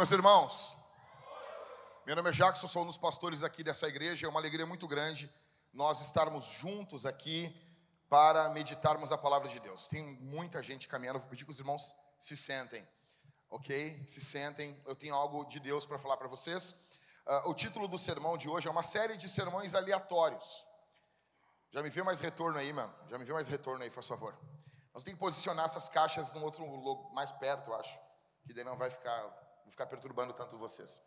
meus irmãos. Meu nome é Jackson, sou um dos pastores aqui dessa igreja. É uma alegria muito grande nós estarmos juntos aqui para meditarmos a palavra de Deus. Tem muita gente caminhando, vou pedir que os irmãos se sentem, ok? Se sentem. Eu tenho algo de Deus para falar para vocês. Uh, o título do sermão de hoje é uma série de sermões aleatórios. Já me viu mais retorno aí, mano? Já me viu mais retorno aí, por favor. Nós temos que posicionar essas caixas no outro mais perto, eu acho, que daí não vai ficar, não ficar perturbando tanto vocês.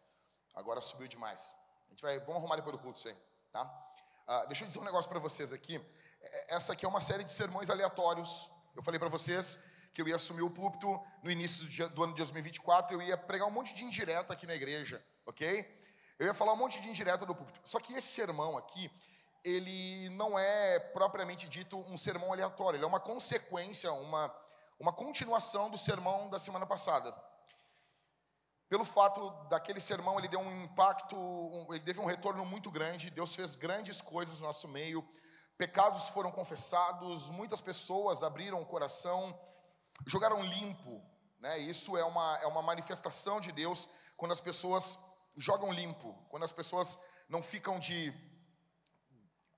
Agora subiu demais. A gente vai, vamos arrumar depois do culto isso aí, tá? Uh, deixa eu dizer um negócio para vocês aqui. É, essa aqui é uma série de sermões aleatórios. Eu falei para vocês que eu ia assumir o púlpito no início do ano de 2024, eu ia pregar um monte de indireta aqui na igreja, ok? Eu ia falar um monte de indireta do púlpito. Só que esse sermão aqui, ele não é propriamente dito um sermão aleatório, ele é uma consequência, uma, uma continuação do sermão da semana passada. Pelo fato daquele sermão, ele deu um impacto, um, ele teve um retorno muito grande, Deus fez grandes coisas no nosso meio, pecados foram confessados, muitas pessoas abriram o coração, jogaram limpo, né? Isso é uma, é uma manifestação de Deus quando as pessoas jogam limpo, quando as pessoas não ficam de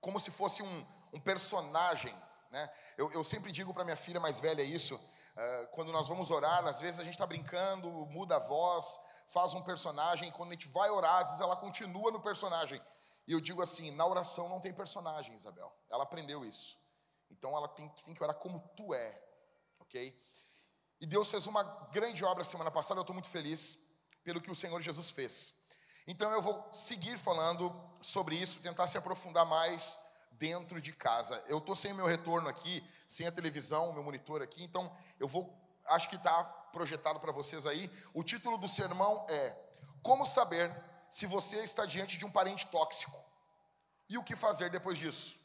como se fosse um, um personagem. Né? Eu, eu sempre digo para minha filha mais velha isso, uh, quando nós vamos orar, às vezes a gente está brincando, muda a voz, faz um personagem, quando a gente vai orar, às vezes ela continua no personagem. E eu digo assim: na oração não tem personagem, Isabel. Ela aprendeu isso. Então ela tem, tem que orar como tu é, ok? E Deus fez uma grande obra semana passada, eu estou muito feliz pelo que o Senhor Jesus fez. Então eu vou seguir falando sobre isso, tentar se aprofundar mais dentro de casa. Eu estou sem meu retorno aqui, sem a televisão, meu monitor aqui, então eu vou, acho que está projetado para vocês aí. O título do sermão é Como saber se você está diante de um parente tóxico e o que fazer depois disso.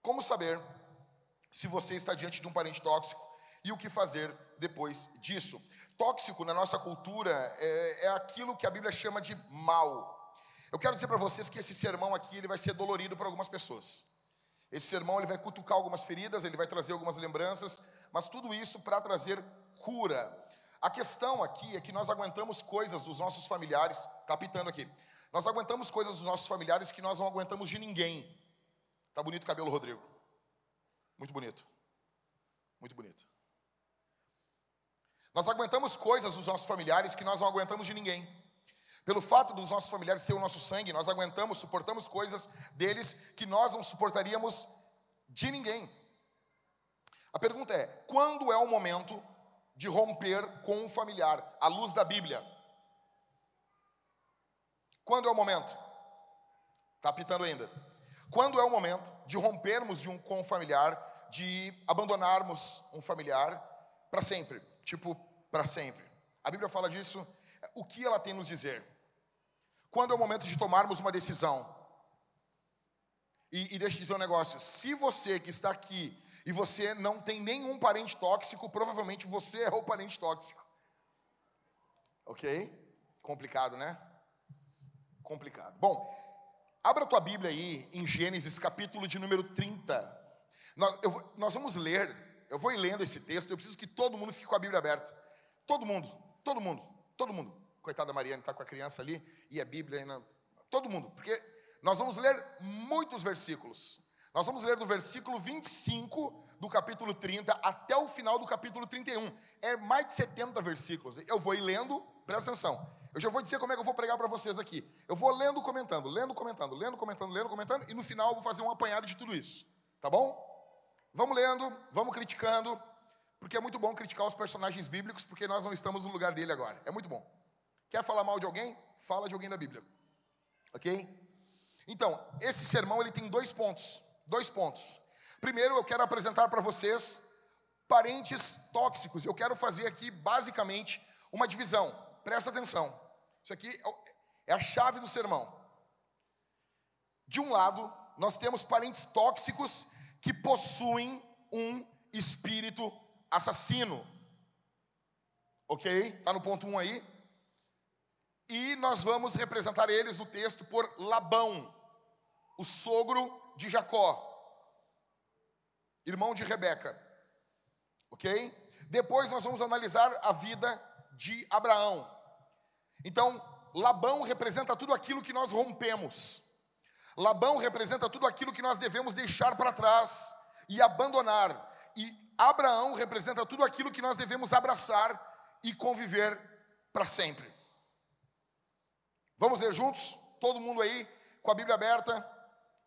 Como saber se você está diante de um parente tóxico e o que fazer depois disso tóxico na nossa cultura é, é aquilo que a Bíblia chama de mal. Eu quero dizer para vocês que esse sermão aqui ele vai ser dolorido para algumas pessoas. Esse sermão ele vai cutucar algumas feridas, ele vai trazer algumas lembranças, mas tudo isso para trazer cura. A questão aqui é que nós aguentamos coisas dos nossos familiares, tá pitando aqui. Nós aguentamos coisas dos nossos familiares que nós não aguentamos de ninguém. Tá bonito o cabelo, Rodrigo. Muito bonito. Muito bonito. Nós aguentamos coisas dos nossos familiares que nós não aguentamos de ninguém. Pelo fato dos nossos familiares ser o nosso sangue, nós aguentamos, suportamos coisas deles que nós não suportaríamos de ninguém. A pergunta é: quando é o momento de romper com um familiar, à luz da Bíblia? Quando é o momento? Está apitando ainda. Quando é o momento de rompermos de um, com um familiar, de abandonarmos um familiar para sempre? tipo, para sempre. A Bíblia fala disso. O que ela tem nos dizer? Quando é o momento de tomarmos uma decisão? E, e deixa eu dizer um negócio: se você que está aqui e você não tem nenhum parente tóxico, provavelmente você é o parente tóxico. Ok? Complicado, né? Complicado. Bom, abra a tua Bíblia aí em Gênesis capítulo de número 30. Nós, eu, nós vamos ler eu vou lendo esse texto, eu preciso que todo mundo fique com a Bíblia aberta. Todo mundo, todo mundo, todo mundo. Coitada da Mariana, está com a criança ali, e a Bíblia ainda. Todo mundo, porque nós vamos ler muitos versículos. Nós vamos ler do versículo 25 do capítulo 30 até o final do capítulo 31. É mais de 70 versículos. Eu vou ir lendo, presta atenção. Eu já vou dizer como é que eu vou pregar para vocês aqui. Eu vou lendo, comentando, lendo, comentando, lendo, comentando, lendo, comentando, e no final eu vou fazer um apanhado de tudo isso. Tá bom? Vamos lendo, vamos criticando, porque é muito bom criticar os personagens bíblicos, porque nós não estamos no lugar dele agora. É muito bom. Quer falar mal de alguém? Fala de alguém da Bíblia. Ok? Então, esse sermão ele tem dois pontos. Dois pontos. Primeiro, eu quero apresentar para vocês parentes tóxicos. Eu quero fazer aqui, basicamente, uma divisão. Presta atenção. Isso aqui é, é a chave do sermão. De um lado, nós temos parentes tóxicos que possuem um espírito assassino. Ok? Está no ponto 1 um aí? E nós vamos representar eles no texto por Labão, o sogro de Jacó, irmão de Rebeca. Ok? Depois nós vamos analisar a vida de Abraão. Então, Labão representa tudo aquilo que nós rompemos. Labão representa tudo aquilo que nós devemos deixar para trás e abandonar. E Abraão representa tudo aquilo que nós devemos abraçar e conviver para sempre. Vamos ler juntos? Todo mundo aí com a Bíblia aberta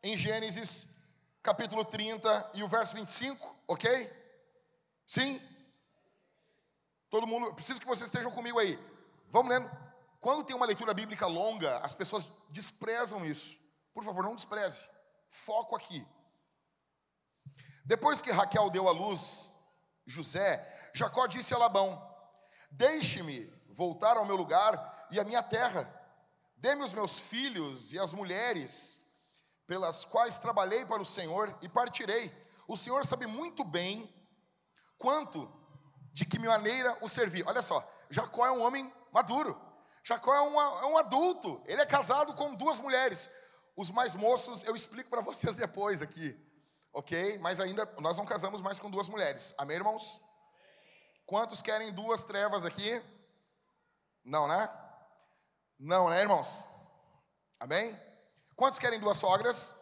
em Gênesis capítulo 30 e o verso 25, ok? Sim? Todo mundo, preciso que vocês estejam comigo aí. Vamos lendo. Quando tem uma leitura bíblica longa, as pessoas desprezam isso. Por favor, não despreze. Foco aqui. Depois que Raquel deu à luz José, Jacó disse a Labão: Deixe-me voltar ao meu lugar e à minha terra. Dê-me os meus filhos e as mulheres pelas quais trabalhei para o Senhor e partirei. O Senhor sabe muito bem quanto de que maneira o servi. Olha só, Jacó é um homem maduro. Jacó é é um adulto. Ele é casado com duas mulheres. Os mais moços eu explico para vocês depois aqui, ok? Mas ainda nós não casamos mais com duas mulheres. Amém, irmãos? Quantos querem duas trevas aqui? Não, né? Não, né, irmãos? Amém? Quantos querem duas sogras?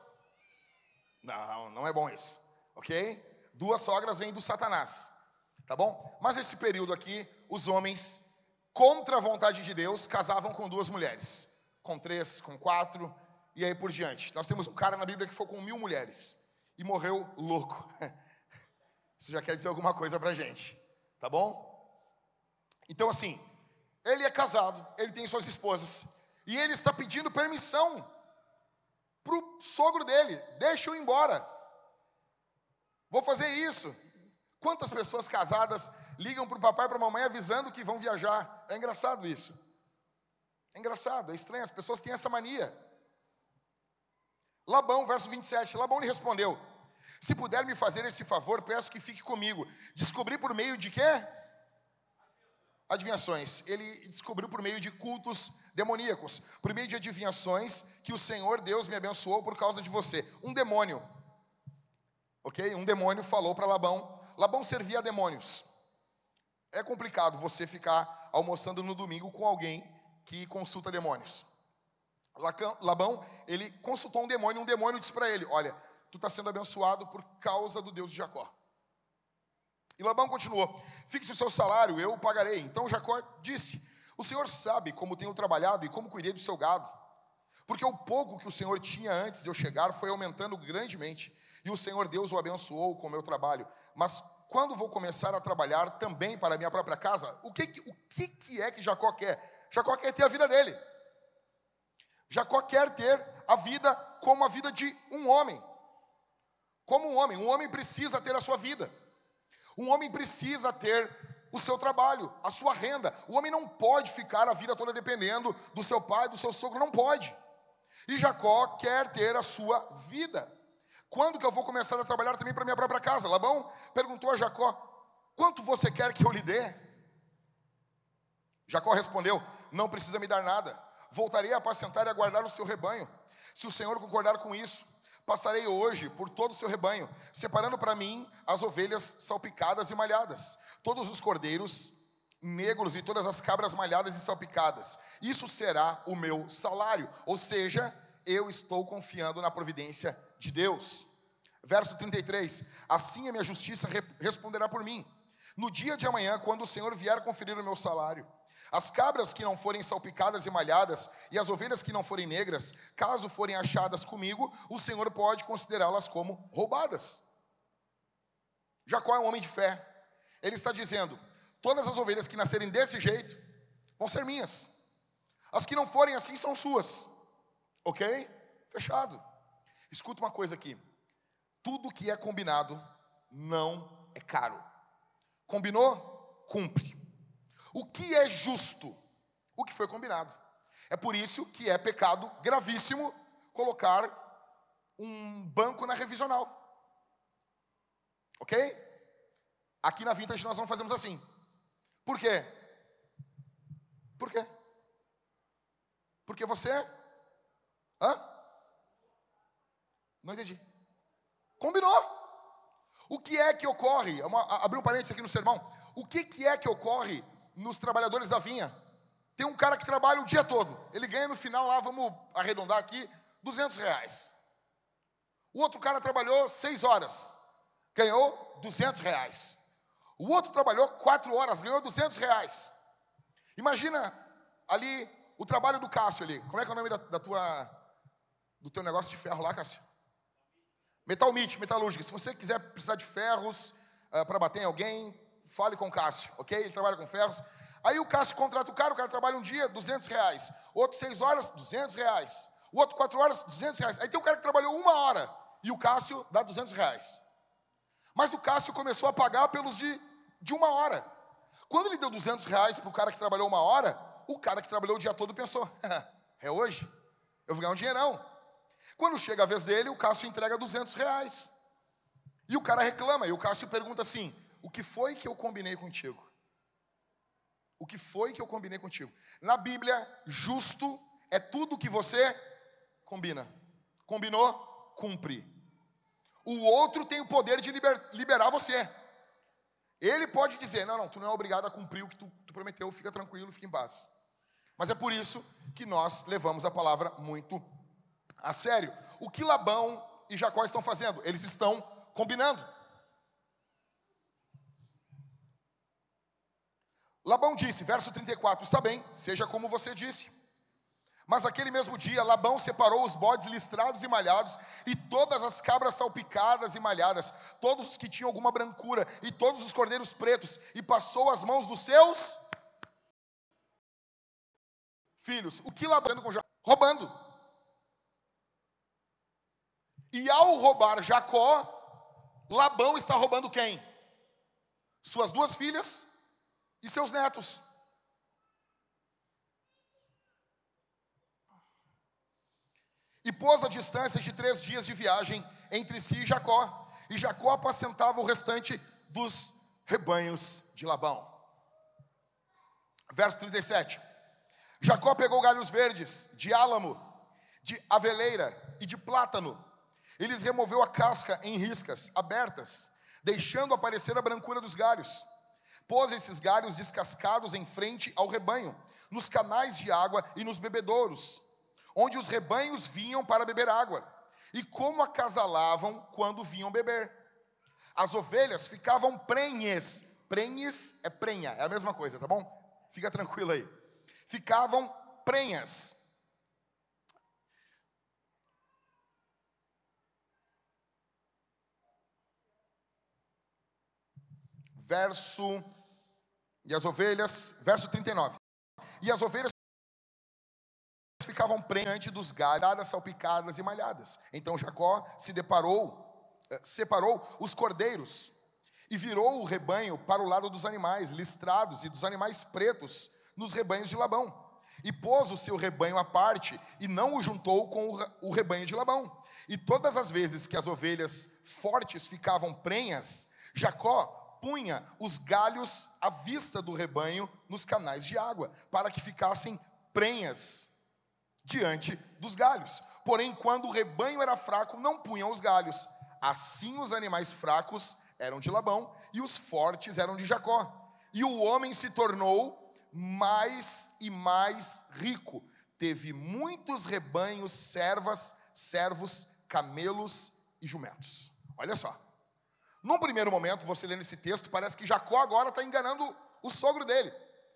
Não, não é bom isso, ok? Duas sogras vêm do Satanás, tá bom? Mas esse período aqui, os homens, contra a vontade de Deus, casavam com duas mulheres, com três, com quatro, e aí por diante. Nós temos um cara na Bíblia que foi com mil mulheres e morreu louco. Isso já quer dizer alguma coisa pra gente, tá bom? Então, assim, ele é casado, ele tem suas esposas, e ele está pedindo permissão para o sogro dele: deixa eu ir embora, vou fazer isso. Quantas pessoas casadas ligam para o papai e para a mamãe avisando que vão viajar? É engraçado isso. É engraçado, é estranho, as pessoas têm essa mania. Labão, verso 27, Labão lhe respondeu: Se puder me fazer esse favor, peço que fique comigo. Descobri por meio de quê? Adivinhações. Ele descobriu por meio de cultos demoníacos, por meio de adivinhações que o Senhor Deus me abençoou por causa de você. Um demônio, ok? Um demônio falou para Labão. Labão servia a demônios. É complicado você ficar almoçando no domingo com alguém que consulta demônios. Labão, ele consultou um demônio, um demônio disse para ele: Olha, tu está sendo abençoado por causa do Deus de Jacó. E Labão continuou: Fixe o seu salário, eu o pagarei. Então Jacó disse: O Senhor sabe como tenho trabalhado e como cuidei do seu gado. Porque o pouco que o Senhor tinha antes de eu chegar foi aumentando grandemente. E o Senhor Deus o abençoou com o meu trabalho. Mas quando vou começar a trabalhar também para a minha própria casa, o que, o que, que é que Jacó quer? Jacó quer ter a vida dele. Jacó quer ter a vida como a vida de um homem. Como um homem. Um homem precisa ter a sua vida. Um homem precisa ter o seu trabalho, a sua renda. O homem não pode ficar a vida toda dependendo do seu pai, do seu sogro, não pode. E Jacó quer ter a sua vida. Quando que eu vou começar a trabalhar também para minha própria casa? Labão perguntou a Jacó: Quanto você quer que eu lhe dê? Jacó respondeu: Não precisa me dar nada voltarei a apacentar e a guardar o seu rebanho. Se o Senhor concordar com isso, passarei hoje por todo o seu rebanho, separando para mim as ovelhas salpicadas e malhadas, todos os cordeiros negros e todas as cabras malhadas e salpicadas. Isso será o meu salário. Ou seja, eu estou confiando na providência de Deus. Verso 33: Assim a minha justiça responderá por mim. No dia de amanhã, quando o Senhor vier conferir o meu salário, as cabras que não forem salpicadas e malhadas, e as ovelhas que não forem negras, caso forem achadas comigo, o Senhor pode considerá-las como roubadas. Jacó é um homem de fé. Ele está dizendo: todas as ovelhas que nascerem desse jeito vão ser minhas. As que não forem assim são suas. Ok? Fechado. Escuta uma coisa aqui. Tudo que é combinado não é caro. Combinou? Cumpre. O que é justo? O que foi combinado. É por isso que é pecado gravíssimo colocar um banco na revisional. Ok? Aqui na Vintage nós não fazemos assim. Por quê? Por quê? Porque você. Hã? Não entendi. Combinou. O que é que ocorre? Abri um parênteses aqui no sermão. O que, que é que ocorre nos trabalhadores da vinha. Tem um cara que trabalha o dia todo. Ele ganha no final lá, vamos arredondar aqui, 200 reais. O outro cara trabalhou seis horas, ganhou 200 reais. O outro trabalhou quatro horas, ganhou 200 reais. Imagina ali o trabalho do Cássio ali. Como é que é o nome da, da tua, do teu negócio de ferro lá, Cássio? Metalmite, metalúrgica. Se você quiser precisar de ferros uh, ah, para bater em alguém, fale com o Cássio, ok? Ele trabalha com ferros. Aí o Cássio contrata o cara, o cara trabalha um dia, 200 reais. Outro seis horas, 200 reais. O outro quatro horas, 200 reais. Aí tem um cara que trabalhou uma hora e o Cássio dá 200 reais. Mas o Cássio começou a pagar pelos de, de uma hora. Quando ele deu 200 reais para o cara que trabalhou uma hora, o cara que trabalhou o dia todo pensou: é hoje? Eu vou ganhar um dinheirão. Quando chega a vez dele, o Cássio entrega 200 reais. E o cara reclama, e o Cássio pergunta assim: O que foi que eu combinei contigo? O que foi que eu combinei contigo? Na Bíblia, justo é tudo que você combina. Combinou? Cumpre. O outro tem o poder de liber, liberar você. Ele pode dizer: Não, não, tu não é obrigado a cumprir o que tu, tu prometeu, fica tranquilo, fica em paz. Mas é por isso que nós levamos a palavra muito a sério. O que Labão e Jacó estão fazendo? Eles estão combinando. Labão disse, verso 34, está bem, seja como você disse. Mas aquele mesmo dia, Labão separou os bodes listrados e malhados, e todas as cabras salpicadas e malhadas, todos os que tinham alguma brancura, e todos os cordeiros pretos, e passou as mãos dos seus filhos. O que Labão com Jacó? Roubando. E ao roubar Jacó, Labão está roubando quem? Suas duas filhas e seus netos. E pôs a distância de três dias de viagem entre si e Jacó. E Jacó apacentava o restante dos rebanhos de Labão. Verso 37. Jacó pegou galhos verdes de álamo, de aveleira e de plátano. Eles removeu a casca em riscas abertas, deixando aparecer a brancura dos galhos. Pôs esses galhos descascados em frente ao rebanho, nos canais de água e nos bebedouros, onde os rebanhos vinham para beber água, e como acasalavam quando vinham beber. As ovelhas ficavam prenhes, prenhes é prenha, é a mesma coisa, tá bom? Fica tranquilo aí. Ficavam prenhas. Verso e as ovelhas, verso 39. E as ovelhas ficavam prenhas dos galhos, salpicadas e malhadas. Então Jacó se deparou, eh, separou os cordeiros e virou o rebanho para o lado dos animais listrados e dos animais pretos nos rebanhos de Labão. E pôs o seu rebanho à parte e não o juntou com o rebanho de Labão. E todas as vezes que as ovelhas fortes ficavam prenhas, Jacó punha os galhos à vista do rebanho nos canais de água, para que ficassem prenhas diante dos galhos. Porém, quando o rebanho era fraco, não punham os galhos. Assim os animais fracos eram de Labão e os fortes eram de Jacó. E o homem se tornou mais e mais rico. Teve muitos rebanhos, servas, servos, camelos e jumentos. Olha só. Num primeiro momento, você lendo esse texto, parece que Jacó agora está enganando o sogro dele.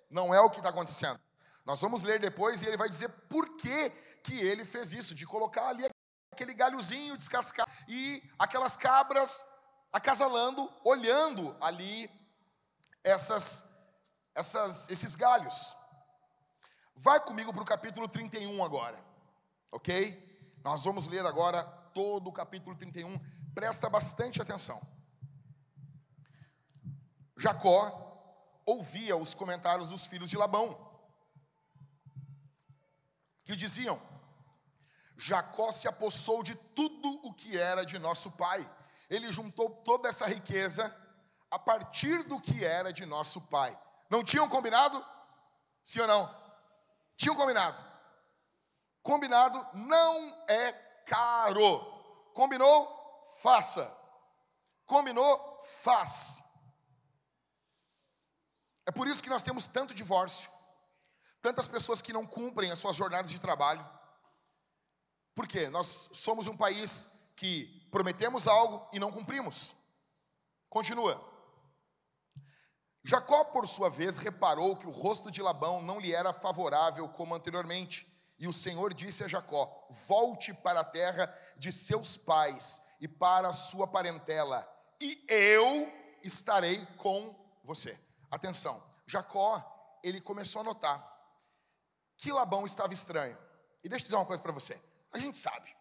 Não é o que está acontecendo. Nós vamos ler depois e ele vai dizer por que, que ele fez isso, de colocar ali aquele galhozinho descascado e aquelas cabras acasalando, olhando ali essas, essas, esses galhos. Vai comigo para o capítulo 31 agora, ok? Nós vamos ler agora todo o capítulo 31, presta bastante atenção. Jacó ouvia os comentários dos filhos de Labão, que diziam: Jacó se apossou de tudo o que era de nosso pai. Ele juntou toda essa riqueza a partir do que era de nosso pai. Não tinham combinado? Sim ou não? Tinham combinado. Combinado não é caro. Combinou? Faça. Combinou? Faz. É por isso que nós temos tanto divórcio. Tantas pessoas que não cumprem as suas jornadas de trabalho. Por quê? Nós somos um país que prometemos algo e não cumprimos. Continua. Jacó, por sua vez, reparou que o rosto de Labão não lhe era favorável como anteriormente. E o Senhor disse a Jacó: Volte para a terra de seus pais e para a sua parentela, e eu estarei com você. Atenção, Jacó, ele começou a notar que Labão estava estranho. E deixa eu dizer uma coisa para você: a gente sabe,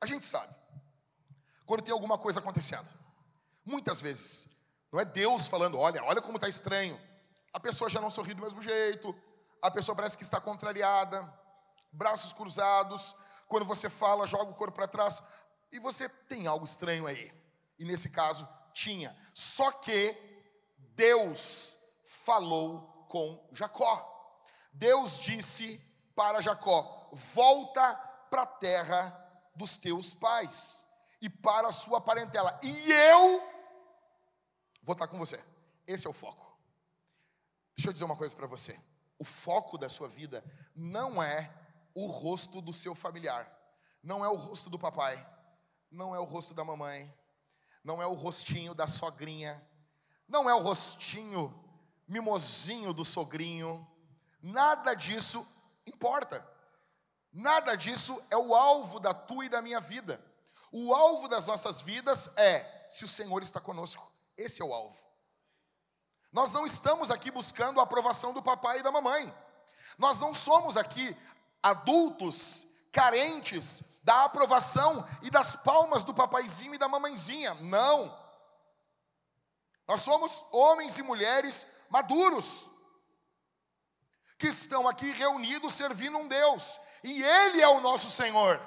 a gente sabe, quando tem alguma coisa acontecendo, muitas vezes, não é Deus falando, olha, olha como está estranho, a pessoa já não sorri do mesmo jeito, a pessoa parece que está contrariada, braços cruzados, quando você fala, joga o corpo para trás, e você tem algo estranho aí. E nesse caso, tinha. Só que Deus falou com Jacó. Deus disse para Jacó: Volta para a terra dos teus pais e para a sua parentela, e eu vou estar com você. Esse é o foco. Deixa eu dizer uma coisa para você. O foco da sua vida não é o rosto do seu familiar, não é o rosto do papai, não é o rosto da mamãe, não é o rostinho da sogrinha, não é o rostinho mimosinho do sogrinho, nada disso importa. Nada disso é o alvo da tua e da minha vida. O alvo das nossas vidas é se o Senhor está conosco. Esse é o alvo. Nós não estamos aqui buscando a aprovação do papai e da mamãe. Nós não somos aqui adultos carentes da aprovação e das palmas do papaizinho e da mamãezinha. Não. Nós somos homens e mulheres maduros que estão aqui reunidos servindo um Deus, e Ele é o nosso Senhor.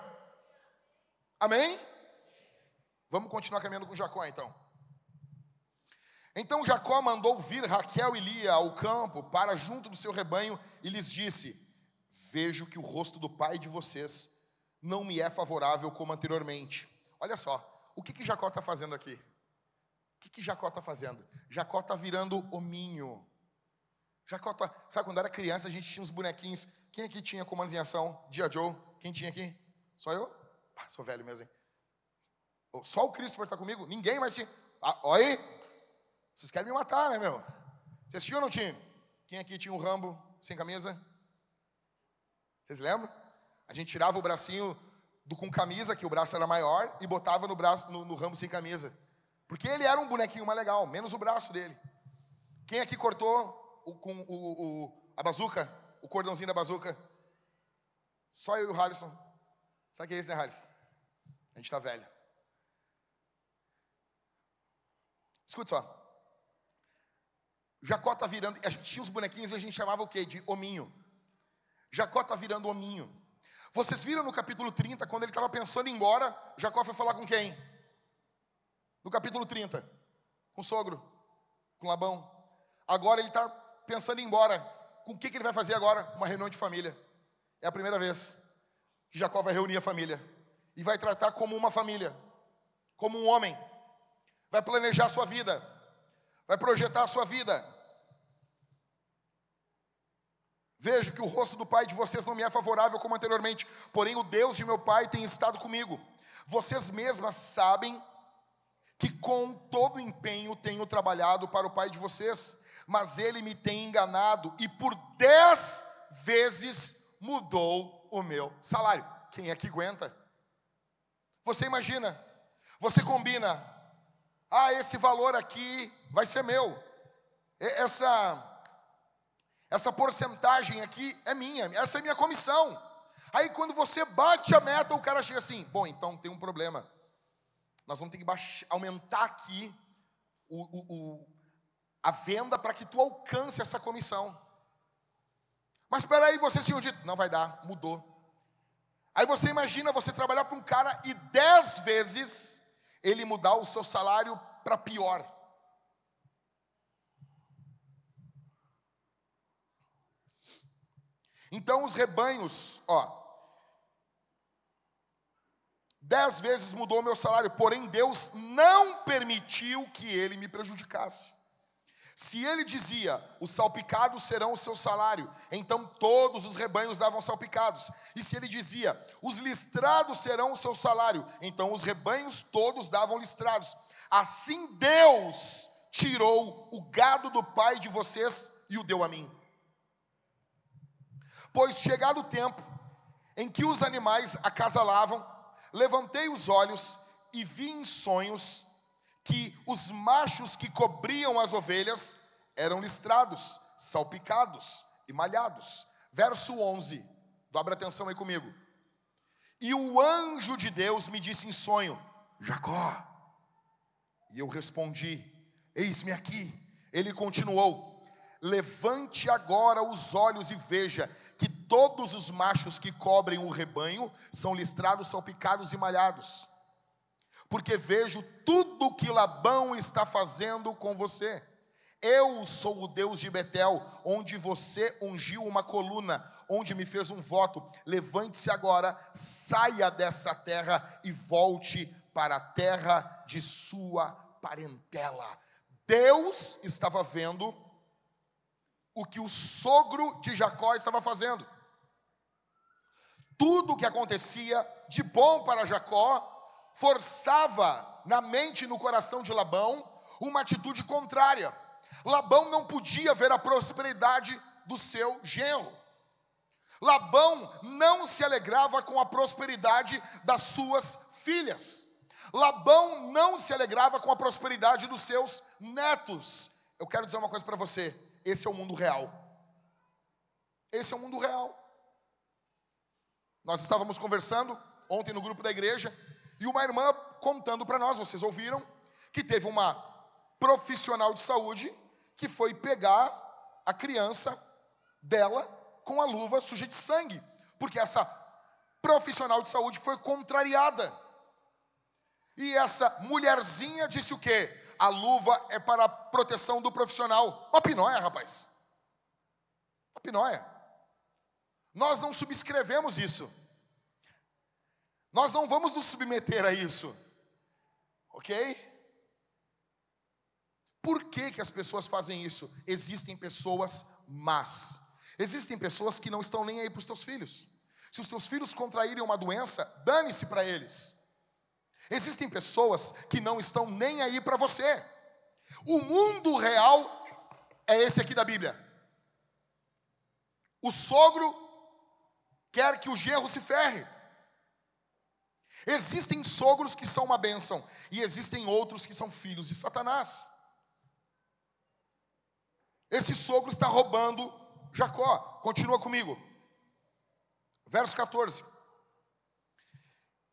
Amém? Vamos continuar caminhando com Jacó então. Então Jacó mandou vir Raquel e Lia ao campo para junto do seu rebanho e lhes disse: Vejo que o rosto do pai de vocês não me é favorável como anteriormente. Olha só, o que, que Jacó está fazendo aqui? O que, que Jacó está fazendo? Jacó está virando hominho. Jacó tá, sabe quando era criança a gente tinha uns bonequinhos. Quem aqui tinha comandos em ação? Dia Joe? Quem tinha aqui? Só eu? Ah, sou velho mesmo, hein? Só o Christopher está comigo? Ninguém mais tinha. Ah, olha aí. Vocês querem me matar, né, meu? Vocês tinham ou não tinham? Quem aqui tinha um Rambo sem camisa? Vocês lembram? A gente tirava o bracinho do com camisa, que o braço era maior, e botava no braço no, no ramo sem camisa. Porque ele era um bonequinho mais legal, menos o braço dele. Quem aqui cortou o, com o, o, a bazuca, o cordãozinho da bazuca? Só eu e o Halisson. Sabe o que é isso, né, Halisson? A gente está velho. Escute só. Jacó está virando. A gente tinha os bonequinhos e a gente chamava o quê? De hominho. Jacó está virando hominho. Vocês viram no capítulo 30, quando ele estava pensando em ir embora, Jacó foi falar com quem? No capítulo 30, com o sogro, com Labão. Agora ele está pensando em ir embora. Com o que, que ele vai fazer agora? Uma reunião de família. É a primeira vez que Jacó vai reunir a família. E vai tratar como uma família, como um homem. Vai planejar a sua vida, vai projetar a sua vida, Vejo que o rosto do pai de vocês não me é favorável como anteriormente, porém o Deus de meu pai tem estado comigo. Vocês mesmas sabem que com todo empenho tenho trabalhado para o pai de vocês, mas ele me tem enganado e por dez vezes mudou o meu salário. Quem é que aguenta? Você imagina, você combina, ah, esse valor aqui vai ser meu, essa essa porcentagem aqui é minha, essa é minha comissão. Aí quando você bate a meta, o cara chega assim: bom, então tem um problema. Nós vamos ter que baixar, aumentar aqui o, o, o, a venda para que tu alcance essa comissão. Mas espera aí, você se dito, não vai dar, mudou. Aí você imagina você trabalhar para um cara e dez vezes ele mudar o seu salário para pior. Então os rebanhos, ó, dez vezes mudou meu salário, porém Deus não permitiu que ele me prejudicasse. Se ele dizia, os salpicados serão o seu salário, então todos os rebanhos davam salpicados. E se ele dizia, os listrados serão o seu salário, então os rebanhos todos davam listrados. Assim Deus tirou o gado do pai de vocês e o deu a mim. Pois chegado o tempo em que os animais acasalavam, levantei os olhos e vi em sonhos que os machos que cobriam as ovelhas eram listrados, salpicados e malhados. Verso 11, dobra atenção aí comigo. E o anjo de Deus me disse em sonho: Jacó. E eu respondi: Eis-me aqui. Ele continuou: Levante agora os olhos e veja que todos os machos que cobrem o rebanho são listrados, salpicados e malhados porque vejo tudo que Labão está fazendo com você. Eu sou o Deus de Betel, onde você ungiu uma coluna, onde me fez um voto. Levante-se agora, saia dessa terra e volte para a terra de sua parentela. Deus estava vendo o que o sogro de Jacó estava fazendo. Tudo o que acontecia de bom para Jacó forçava na mente e no coração de Labão uma atitude contrária. Labão não podia ver a prosperidade do seu genro. Labão não se alegrava com a prosperidade das suas filhas. Labão não se alegrava com a prosperidade dos seus netos. Eu quero dizer uma coisa para você: esse é o mundo real. Esse é o mundo real. Nós estávamos conversando ontem no grupo da igreja e uma irmã contando para nós, vocês ouviram, que teve uma profissional de saúde que foi pegar a criança dela com a luva suja de sangue, porque essa profissional de saúde foi contrariada. E essa mulherzinha disse o quê? A luva é para a proteção do profissional. Uma pinóia, rapaz. Uma pinóia. Nós não subscrevemos isso. Nós não vamos nos submeter a isso, ok? Por que, que as pessoas fazem isso? Existem pessoas más, existem pessoas que não estão nem aí para os teus filhos. Se os teus filhos contraírem uma doença, dane-se para eles. Existem pessoas que não estão nem aí para você. O mundo real é esse aqui da Bíblia. O sogro quer que o genro se ferre. Existem sogros que são uma bênção, e existem outros que são filhos de Satanás. Esse sogro está roubando Jacó. Continua comigo. Verso 14.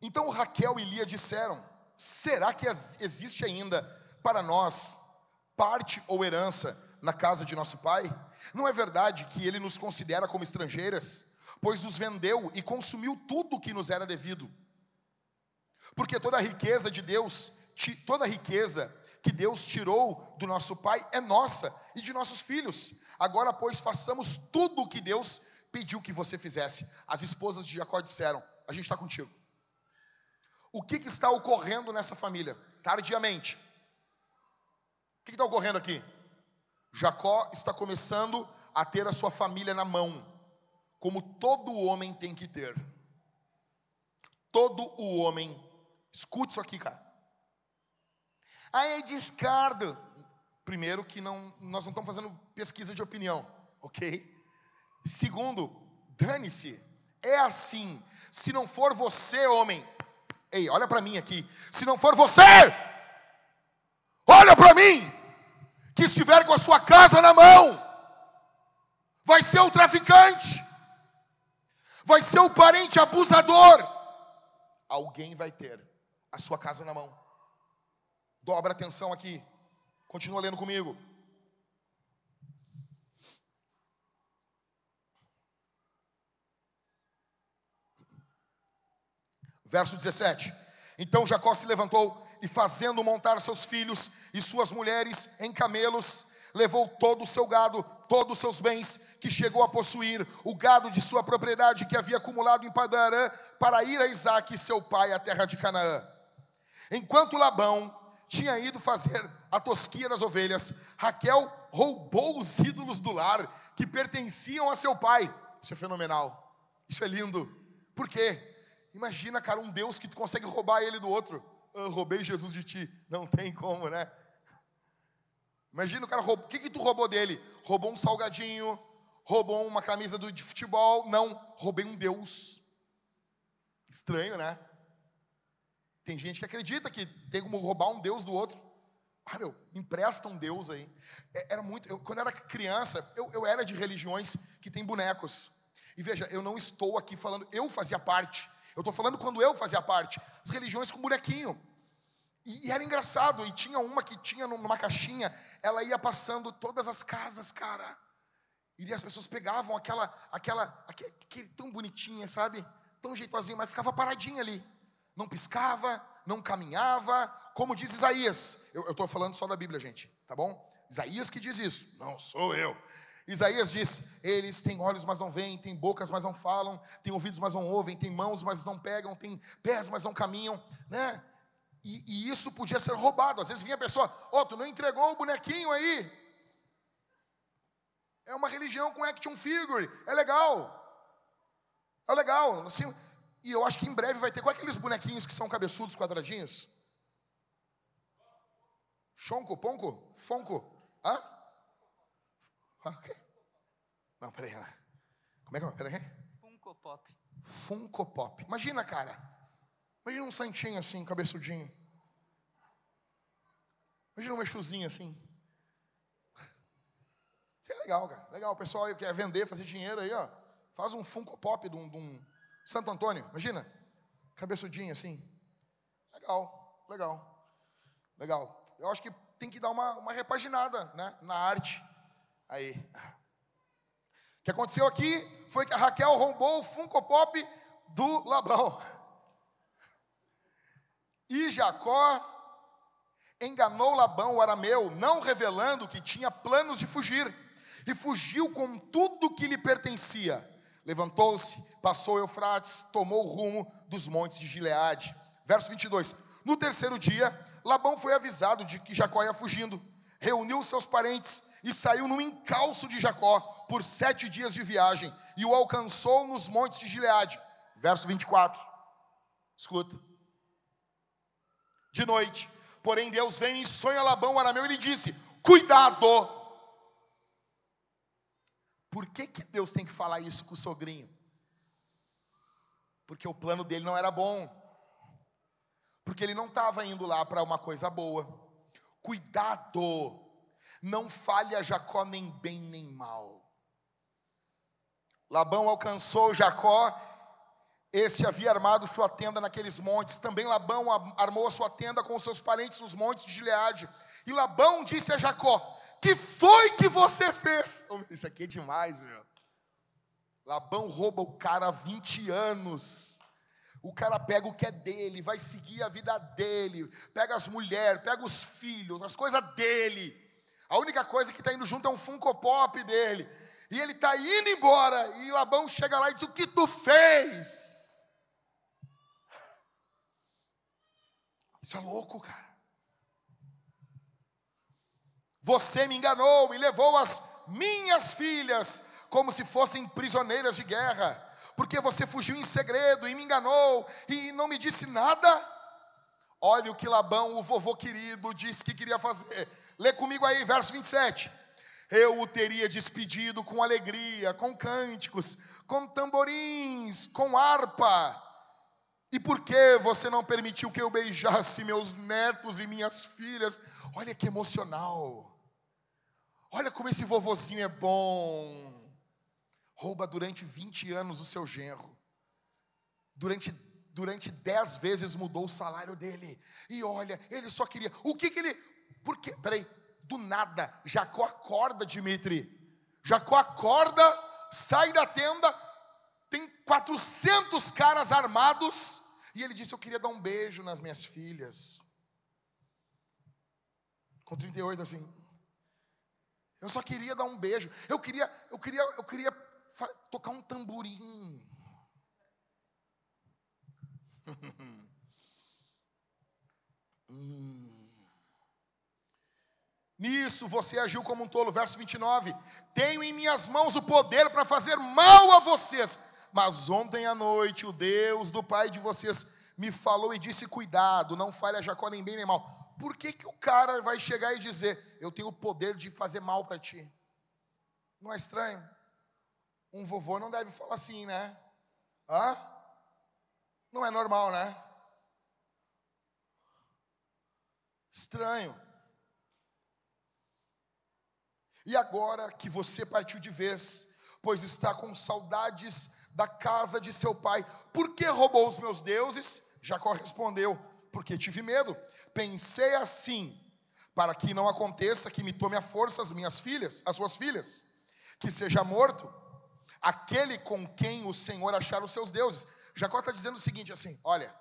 Então Raquel e Lia disseram: Será que existe ainda para nós parte ou herança na casa de nosso pai? Não é verdade que ele nos considera como estrangeiras, pois nos vendeu e consumiu tudo o que nos era devido? Porque toda a riqueza de Deus, toda a riqueza que Deus tirou do nosso pai é nossa e de nossos filhos. Agora, pois, façamos tudo o que Deus pediu que você fizesse. As esposas de Jacó disseram: A gente está contigo. O que, que, está ocorrendo nessa família? Tardiamente. O que está ocorrendo aqui? Jacó está começando a ter a sua família na mão, como todo homem tem que ter. Todo o homem Escute isso aqui, cara. Aí é descardo. Primeiro que não, nós não estamos fazendo pesquisa de opinião, ok? Segundo, dane-se. É assim. Se não for você, homem, ei, olha para mim aqui. Se não for você, olha para mim, que estiver com a sua casa na mão, vai ser o traficante, vai ser o parente abusador. Alguém vai ter a sua casa na mão. Dobra atenção aqui. Continua lendo comigo. Verso 17. Então Jacó se levantou e, fazendo montar seus filhos e suas mulheres em camelos, levou todo o seu gado, todos os seus bens que chegou a possuir, o gado de sua propriedade que havia acumulado em Padarã, para ir a Isaac, seu pai, à terra de Canaã. Enquanto Labão tinha ido fazer a tosquia das ovelhas, Raquel roubou os ídolos do lar que pertenciam a seu pai. Isso é fenomenal. Isso é lindo. Por quê? Imagina, cara, um Deus que tu consegue roubar ele do outro. Eu roubei Jesus de ti. Não tem como, né? Imagina o cara roubou. O que, que tu roubou dele? Roubou um salgadinho, roubou uma camisa de futebol. Não, roubei um Deus. Estranho, né? Tem gente que acredita que tem como roubar um Deus do outro. Ah, meu, empresta um Deus aí. É, era muito. Eu, quando eu era criança, eu, eu era de religiões que tem bonecos. E veja, eu não estou aqui falando, eu fazia parte. Eu estou falando quando eu fazia parte. As religiões com bonequinho. E, e, era engraçado, e tinha uma que tinha numa caixinha, ela ia passando todas as casas, cara. E as pessoas pegavam aquela, aquela, aquele, aquele tão bonitinha, sabe? Tão jeitosinha, mas ficava paradinha ali. Não piscava, não caminhava, como diz Isaías. Eu estou falando só da Bíblia, gente, tá bom? Isaías que diz isso, não sou eu. Isaías diz: Eles têm olhos, mas não veem, têm bocas, mas não falam, têm ouvidos, mas não ouvem, têm mãos, mas não pegam, têm pés, mas não caminham, né? E, e isso podia ser roubado. Às vezes vinha a pessoa: Ó, oh, tu não entregou o bonequinho aí? É uma religião com action figure, é legal, é legal. Assim, e eu acho que em breve vai ter. Qual é aqueles bonequinhos que são cabeçudos, quadradinhos? Chonco, ponco, fonco, hã? Okay. Não, peraí. Como é que é? Peraí. Funko Pop. Funko Pop. Imagina, cara. Imagina um santinho assim, cabeçudinho. Imagina um chuzinho assim. Isso é legal, cara. Legal. O pessoal aí quer vender, fazer dinheiro aí, ó. Faz um Funko Pop de um, de um Santo Antônio. Imagina. Cabeçudinho assim. Legal, legal. Legal. Eu acho que tem que dar uma, uma repaginada né, na arte. Aí. O que aconteceu aqui foi que a Raquel roubou o Funko Pop do Labão. E Jacó enganou Labão, o arameu, não revelando que tinha planos de fugir, e fugiu com tudo que lhe pertencia. Levantou-se, passou Eufrates, tomou o rumo dos montes de Gileade. Verso 22. No terceiro dia, Labão foi avisado de que Jacó ia fugindo, reuniu seus parentes e saiu no encalço de Jacó por sete dias de viagem e o alcançou nos montes de Gileade. Verso 24. Escuta. De noite, porém Deus vem e sonha Labão, o arameu, e lhe disse: Cuidado! Por que, que Deus tem que falar isso com o sogrinho? Porque o plano dele não era bom. Porque ele não estava indo lá para uma coisa boa. Cuidado! Não fale a Jacó nem bem nem mal. Labão alcançou Jacó, este havia armado sua tenda naqueles montes. Também Labão armou a sua tenda com seus parentes nos montes de Gileade. E Labão disse a Jacó: Que foi que você fez? Isso aqui é demais, meu. Labão rouba o cara há 20 anos. O cara pega o que é dele, vai seguir a vida dele, pega as mulheres, pega os filhos, as coisas dele. A única coisa que está indo junto é um Funko Pop dele. E ele está indo embora. E Labão chega lá e diz: O que tu fez? Isso é louco, cara. Você me enganou e levou as minhas filhas como se fossem prisioneiras de guerra, porque você fugiu em segredo e me enganou e não me disse nada. Olha o que Labão, o vovô querido, disse que queria fazer. Lê comigo aí, verso 27. Eu o teria despedido com alegria, com cânticos, com tamborins, com harpa. E por que você não permitiu que eu beijasse meus netos e minhas filhas? Olha que emocional. Olha como esse vovozinho é bom. Rouba durante 20 anos o seu genro. Durante durante dez vezes mudou o salário dele. E olha, ele só queria. O que, que ele. Por quê? Peraí, do nada, Jacó acorda, Dimitri. Jacó acorda, sai da tenda, tem 400 caras armados, e ele disse: Eu queria dar um beijo nas minhas filhas. Com 38, assim. Eu só queria dar um beijo. Eu queria, eu queria, eu queria tocar um tamborim. hum. Isso você agiu como um tolo. Verso 29. Tenho em minhas mãos o poder para fazer mal a vocês. Mas ontem à noite o Deus do pai de vocês me falou e disse: Cuidado, não fale a Jacó nem bem nem mal. Por que, que o cara vai chegar e dizer: Eu tenho o poder de fazer mal para ti? Não é estranho? Um vovô não deve falar assim, né? Hã? Não é normal, né? Estranho. E agora que você partiu de vez, pois está com saudades da casa de seu pai, por que roubou os meus deuses? Jacó respondeu: Porque tive medo. Pensei assim, para que não aconteça que me tome a força as minhas filhas, as suas filhas, que seja morto aquele com quem o Senhor achar os seus deuses. Jacó está dizendo o seguinte assim: olha,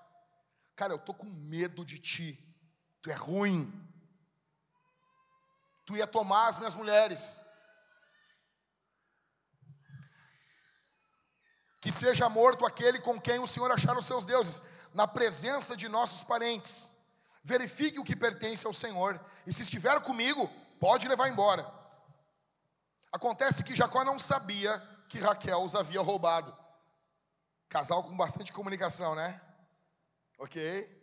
cara, eu tô com medo de ti tu é ruim, tu ia tomar as minhas mulheres. Que seja morto aquele com quem o Senhor achar os seus deuses, na presença de nossos parentes. Verifique o que pertence ao Senhor, e se estiver comigo, pode levar embora. Acontece que Jacó não sabia que Raquel os havia roubado. Casal com bastante comunicação, né? Ok?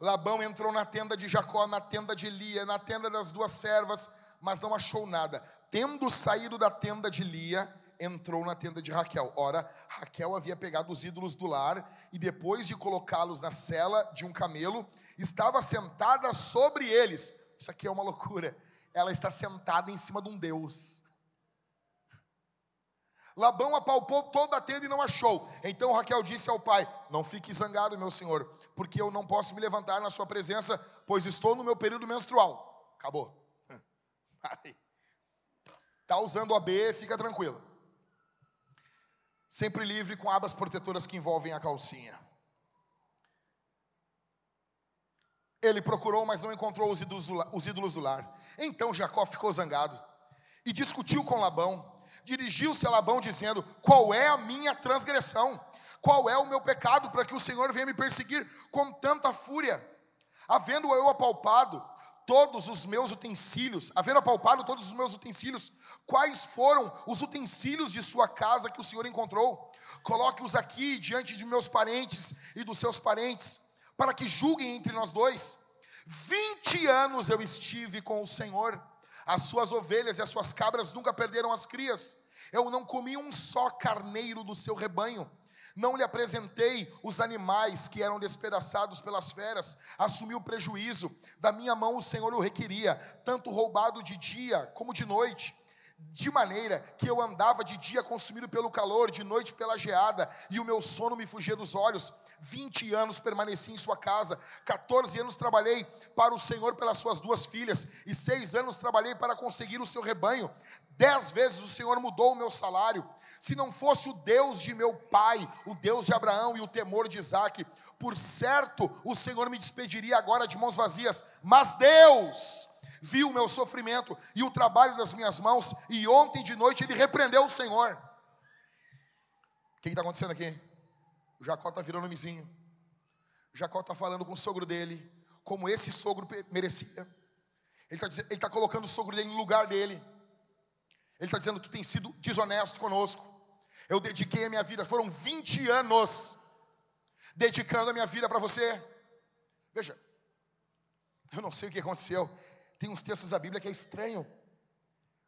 Labão entrou na tenda de Jacó, na tenda de Lia, na tenda das duas servas, mas não achou nada. Tendo saído da tenda de Lia, entrou na tenda de Raquel. Ora, Raquel havia pegado os ídolos do lar e depois de colocá-los na cela de um camelo, estava sentada sobre eles. Isso aqui é uma loucura. Ela está sentada em cima de um Deus. Labão apalpou toda a tenda e não achou. Então Raquel disse ao pai: Não fique zangado, meu senhor, porque eu não posso me levantar na sua presença, pois estou no meu período menstrual. Acabou. Está usando a B, fica tranquilo. Sempre livre com abas protetoras que envolvem a calcinha. Ele procurou, mas não encontrou os ídolos do lar. Então Jacó ficou zangado e discutiu com Labão. Dirigiu-se a Labão dizendo: Qual é a minha transgressão? Qual é o meu pecado para que o Senhor venha me perseguir com tanta fúria? Havendo eu apalpado todos os meus utensílios, havendo apalpado todos os meus utensílios, quais foram os utensílios de sua casa que o Senhor encontrou? Coloque-os aqui diante de meus parentes e dos seus parentes, para que julguem entre nós dois. Vinte anos eu estive com o Senhor, as suas ovelhas e as suas cabras nunca perderam as crias. Eu não comi um só carneiro do seu rebanho não lhe apresentei os animais que eram despedaçados pelas feras, assumi o prejuízo, da minha mão o Senhor o requeria, tanto roubado de dia como de noite. De maneira que eu andava de dia consumido pelo calor, de noite pela geada, e o meu sono me fugia dos olhos. 20 anos permaneci em sua casa, 14 anos trabalhei para o Senhor pelas suas duas filhas, e seis anos trabalhei para conseguir o seu rebanho. Dez vezes o Senhor mudou o meu salário. Se não fosse o Deus de meu pai, o Deus de Abraão e o temor de Isaac, por certo o Senhor me despediria agora de mãos vazias. Mas Deus viu o meu sofrimento e o trabalho das minhas mãos, e ontem de noite ele repreendeu o Senhor. O que está acontecendo aqui? O Jacó está virando mizinho. O Jacó está falando com o sogro dele, como esse sogro merecia. Ele está tá colocando o sogro dele no lugar dele. Ele está dizendo: Tu tem sido desonesto conosco. Eu dediquei a minha vida, foram 20 anos dedicando a minha vida para você. Veja, eu não sei o que aconteceu. Tem uns textos da Bíblia que é estranho.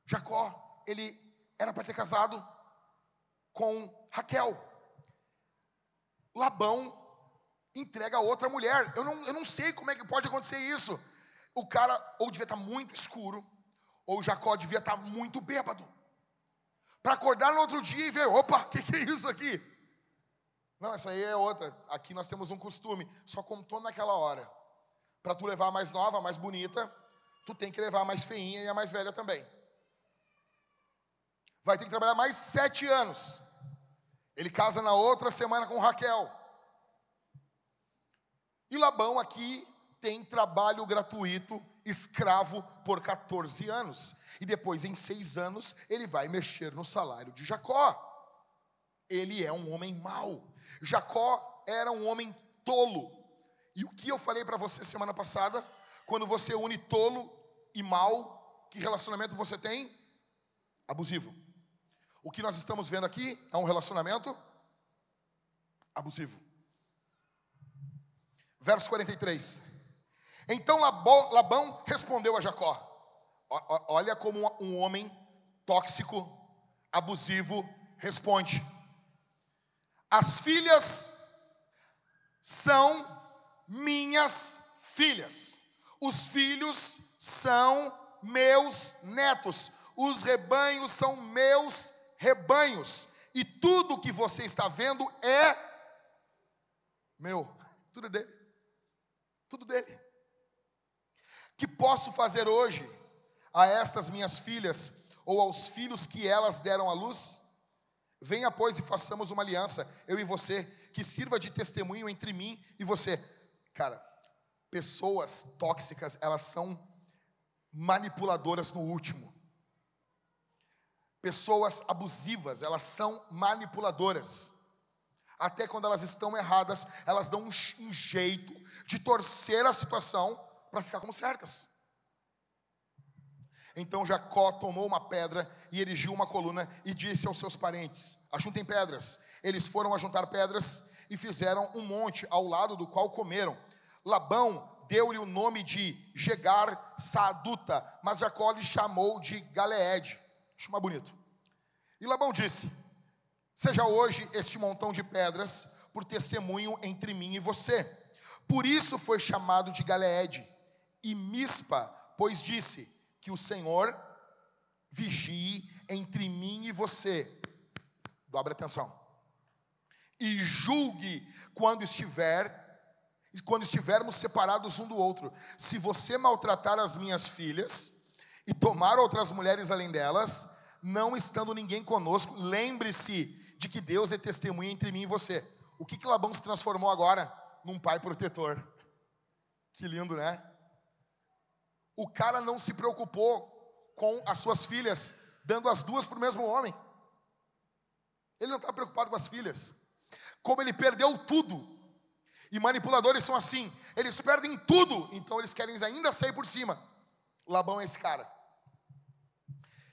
Jacó, ele era para ter casado com Raquel. Labão entrega a outra mulher. Eu não, eu não sei como é que pode acontecer isso. O cara ou devia estar muito escuro, ou Jacó devia estar muito bêbado. Para acordar no outro dia e ver, opa, o que, que é isso aqui? Não, essa aí é outra. Aqui nós temos um costume. Só contou naquela hora. Para tu levar a mais nova, a mais bonita, tu tem que levar a mais feinha e a mais velha também. Vai ter que trabalhar mais sete anos. Ele casa na outra semana com Raquel. E Labão aqui tem trabalho gratuito, escravo por 14 anos. E depois, em seis anos, ele vai mexer no salário de Jacó. Ele é um homem mau. Jacó era um homem tolo. E o que eu falei para você semana passada? Quando você une tolo e mal, que relacionamento você tem? Abusivo. O que nós estamos vendo aqui é um relacionamento abusivo. Verso 43. Então Labão respondeu a Jacó: Olha como um homem tóxico, abusivo, responde: As filhas são minhas filhas, os filhos são meus netos, os rebanhos são meus rebanhos, e tudo que você está vendo é meu, tudo dele, tudo dele. Que posso fazer hoje a estas minhas filhas ou aos filhos que elas deram à luz? Venha, pois, e façamos uma aliança, eu e você, que sirva de testemunho entre mim e você. Cara, pessoas tóxicas, elas são manipuladoras no último. Pessoas abusivas, elas são manipuladoras. Até quando elas estão erradas, elas dão um, jeito de torcer a situação para ficar como certas. Então Jacó tomou uma pedra e erigiu uma coluna e disse aos seus parentes: Ajuntem pedras. Eles foram ajuntar pedras e fizeram um monte ao lado do qual comeram. Labão deu-lhe o nome de Gegar Saaduta, mas Jacó lhe chamou de Galeed. Acho mais bonito. E Labão disse: Seja hoje este montão de pedras por testemunho entre mim e você. Por isso foi chamado de Galeed. E Mispa, pois disse: que o Senhor vigie entre mim e você. Dobre atenção. E julgue quando estiver quando estivermos separados um do outro. Se você maltratar as minhas filhas e tomar outras mulheres além delas, não estando ninguém conosco, lembre-se de que Deus é testemunha entre mim e você. O que que Labão se transformou agora? Num pai protetor. Que lindo, né? O cara não se preocupou com as suas filhas, dando as duas para o mesmo homem. Ele não está preocupado com as filhas. Como ele perdeu tudo. E manipuladores são assim, eles perdem tudo, então eles querem ainda sair por cima. Labão é esse cara.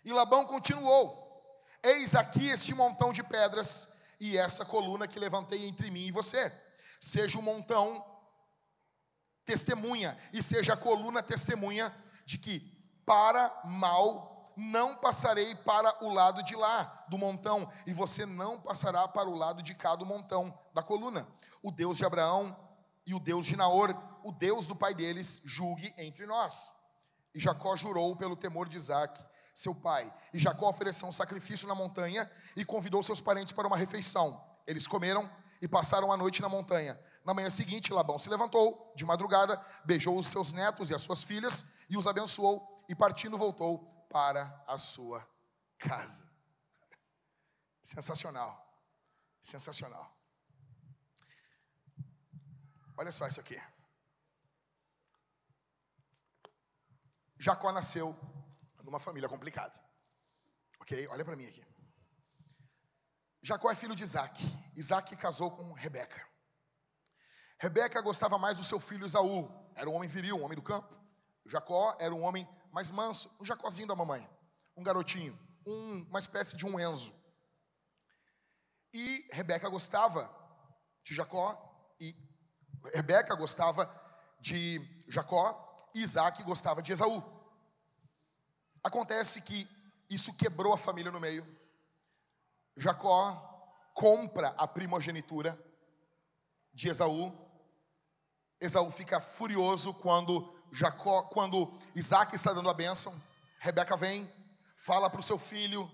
E Labão continuou: Eis aqui este montão de pedras e essa coluna que levantei entre mim e você. Seja o um montão testemunha, e seja a coluna testemunha de que para mal não passarei para o lado de lá do montão, e você não passará para o lado de cá do montão da coluna. O Deus de Abraão e o Deus de Naor, o Deus do pai deles, julgue entre nós. E Jacó jurou pelo temor de Isaac, seu pai. E Jacó ofereceu um sacrifício na montanha e convidou seus parentes para uma refeição. Eles comeram e passaram a noite na montanha. Na manhã seguinte, Labão se levantou de madrugada, beijou os seus netos e as suas filhas e os abençoou, e partindo voltou para a sua casa. Sensacional. Sensacional. Olha só isso aqui. Jacó nasceu numa família complicada. Ok? Olha para mim aqui. Jacó é filho de Isaac. Isaac casou com Rebeca. Rebeca gostava mais do seu filho Esaú. Era um homem viril, um homem do campo. Jacó era um homem mais manso, um Jacózinho da mamãe. Um garotinho, um, uma espécie de um Enzo. E Rebeca gostava de Jacó. E Rebeca gostava de Jacó. E Isaac gostava de Esaú. Acontece que isso quebrou a família no meio. Jacó compra a primogenitura de Esaú. Esaú fica furioso quando Jacó, quando Isaac está dando a bênção. Rebeca vem, fala para o seu filho: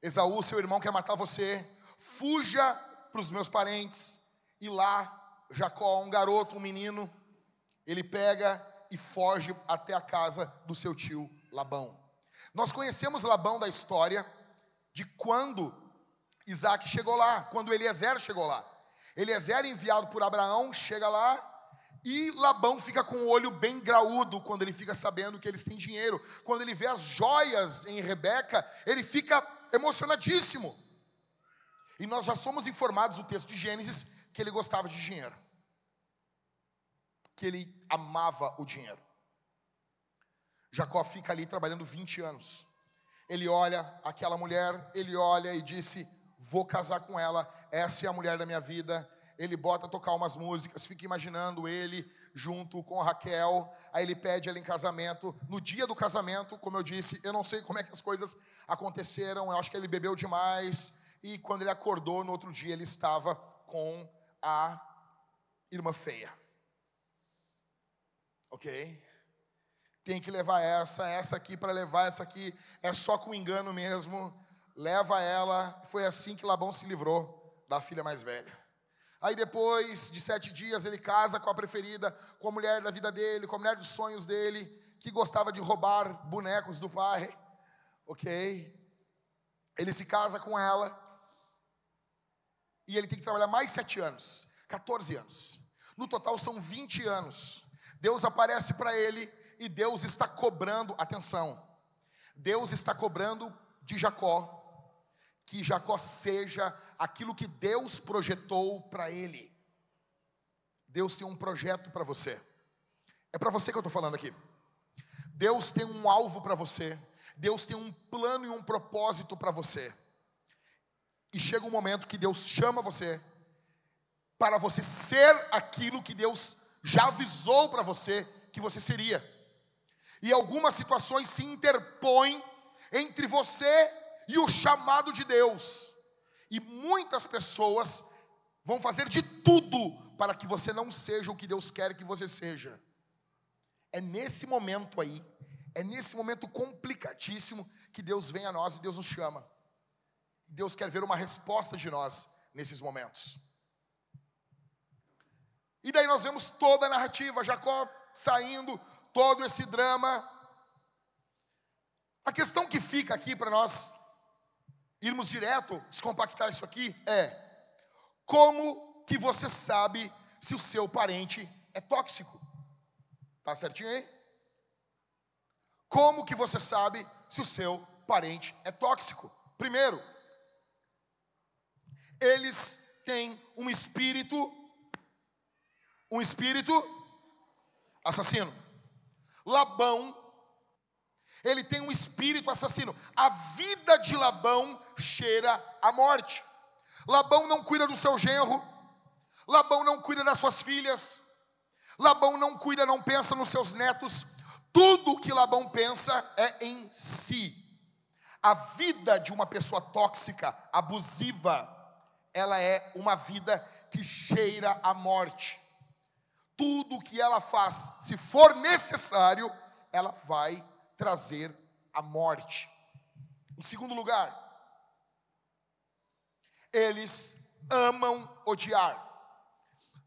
Esaú, seu irmão quer matar você. Fuja para os meus parentes. E lá, Jacó, um garoto, um menino, ele pega e foge até a casa do seu tio Labão. Nós conhecemos Labão da história de quando Isaac chegou lá, quando Eliezer chegou lá. Eliezer, enviado por Abraão, chega lá e Labão fica com o olho bem graúdo quando ele fica sabendo que eles têm dinheiro. Quando ele vê as joias em Rebeca, ele fica emocionadíssimo. E nós já somos informados no texto de Gênesis que ele gostava de dinheiro. Que ele amava o dinheiro. Jacó fica ali trabalhando 20 anos. Ele olha aquela mulher, ele olha e disse: Vou casar com ela, essa é a mulher da minha vida. Ele bota a tocar umas músicas, fica imaginando ele junto com Raquel. Aí ele pede ela em casamento. No dia do casamento, como eu disse, eu não sei como é que as coisas aconteceram. Eu acho que ele bebeu demais. E quando ele acordou no outro dia, ele estava com a irmã feia. Ok? Tem que levar essa, essa aqui para levar essa aqui. É só com engano mesmo. Leva ela. Foi assim que Labão se livrou da filha mais velha. Aí depois de sete dias ele casa com a preferida, com a mulher da vida dele, com a mulher dos sonhos dele, que gostava de roubar bonecos do pai. Ok? Ele se casa com ela. E ele tem que trabalhar mais sete anos, 14 anos. No total são 20 anos. Deus aparece para ele e Deus está cobrando, atenção, Deus está cobrando de Jacó que Jacó seja aquilo que Deus projetou para ele. Deus tem um projeto para você. É para você que eu estou falando aqui. Deus tem um alvo para você. Deus tem um plano e um propósito para você. E chega um momento que Deus chama você para você ser aquilo que Deus já avisou para você que você seria. E algumas situações se interpõem entre você e o chamado de Deus. E muitas pessoas vão fazer de tudo para que você não seja o que Deus quer que você seja. É nesse momento aí, é nesse momento complicadíssimo que Deus vem a nós e Deus nos chama. Deus quer ver uma resposta de nós nesses momentos. E daí nós vemos toda a narrativa, Jacó saindo, todo esse drama. A questão que fica aqui para nós irmos direto, descompactar isso aqui, é: como que você sabe se o seu parente é tóxico? Tá certinho aí? Como que você sabe se o seu parente é tóxico? Primeiro, eles têm um espírito, um espírito assassino. Labão ele tem um espírito assassino. A vida de Labão cheira a morte. Labão não cuida do seu genro. Labão não cuida das suas filhas. Labão não cuida, não pensa nos seus netos. Tudo que Labão pensa é em si. A vida de uma pessoa tóxica, abusiva, ela é uma vida que cheira a morte. Tudo que ela faz, se for necessário, ela vai trazer a morte. Em segundo lugar, eles amam odiar.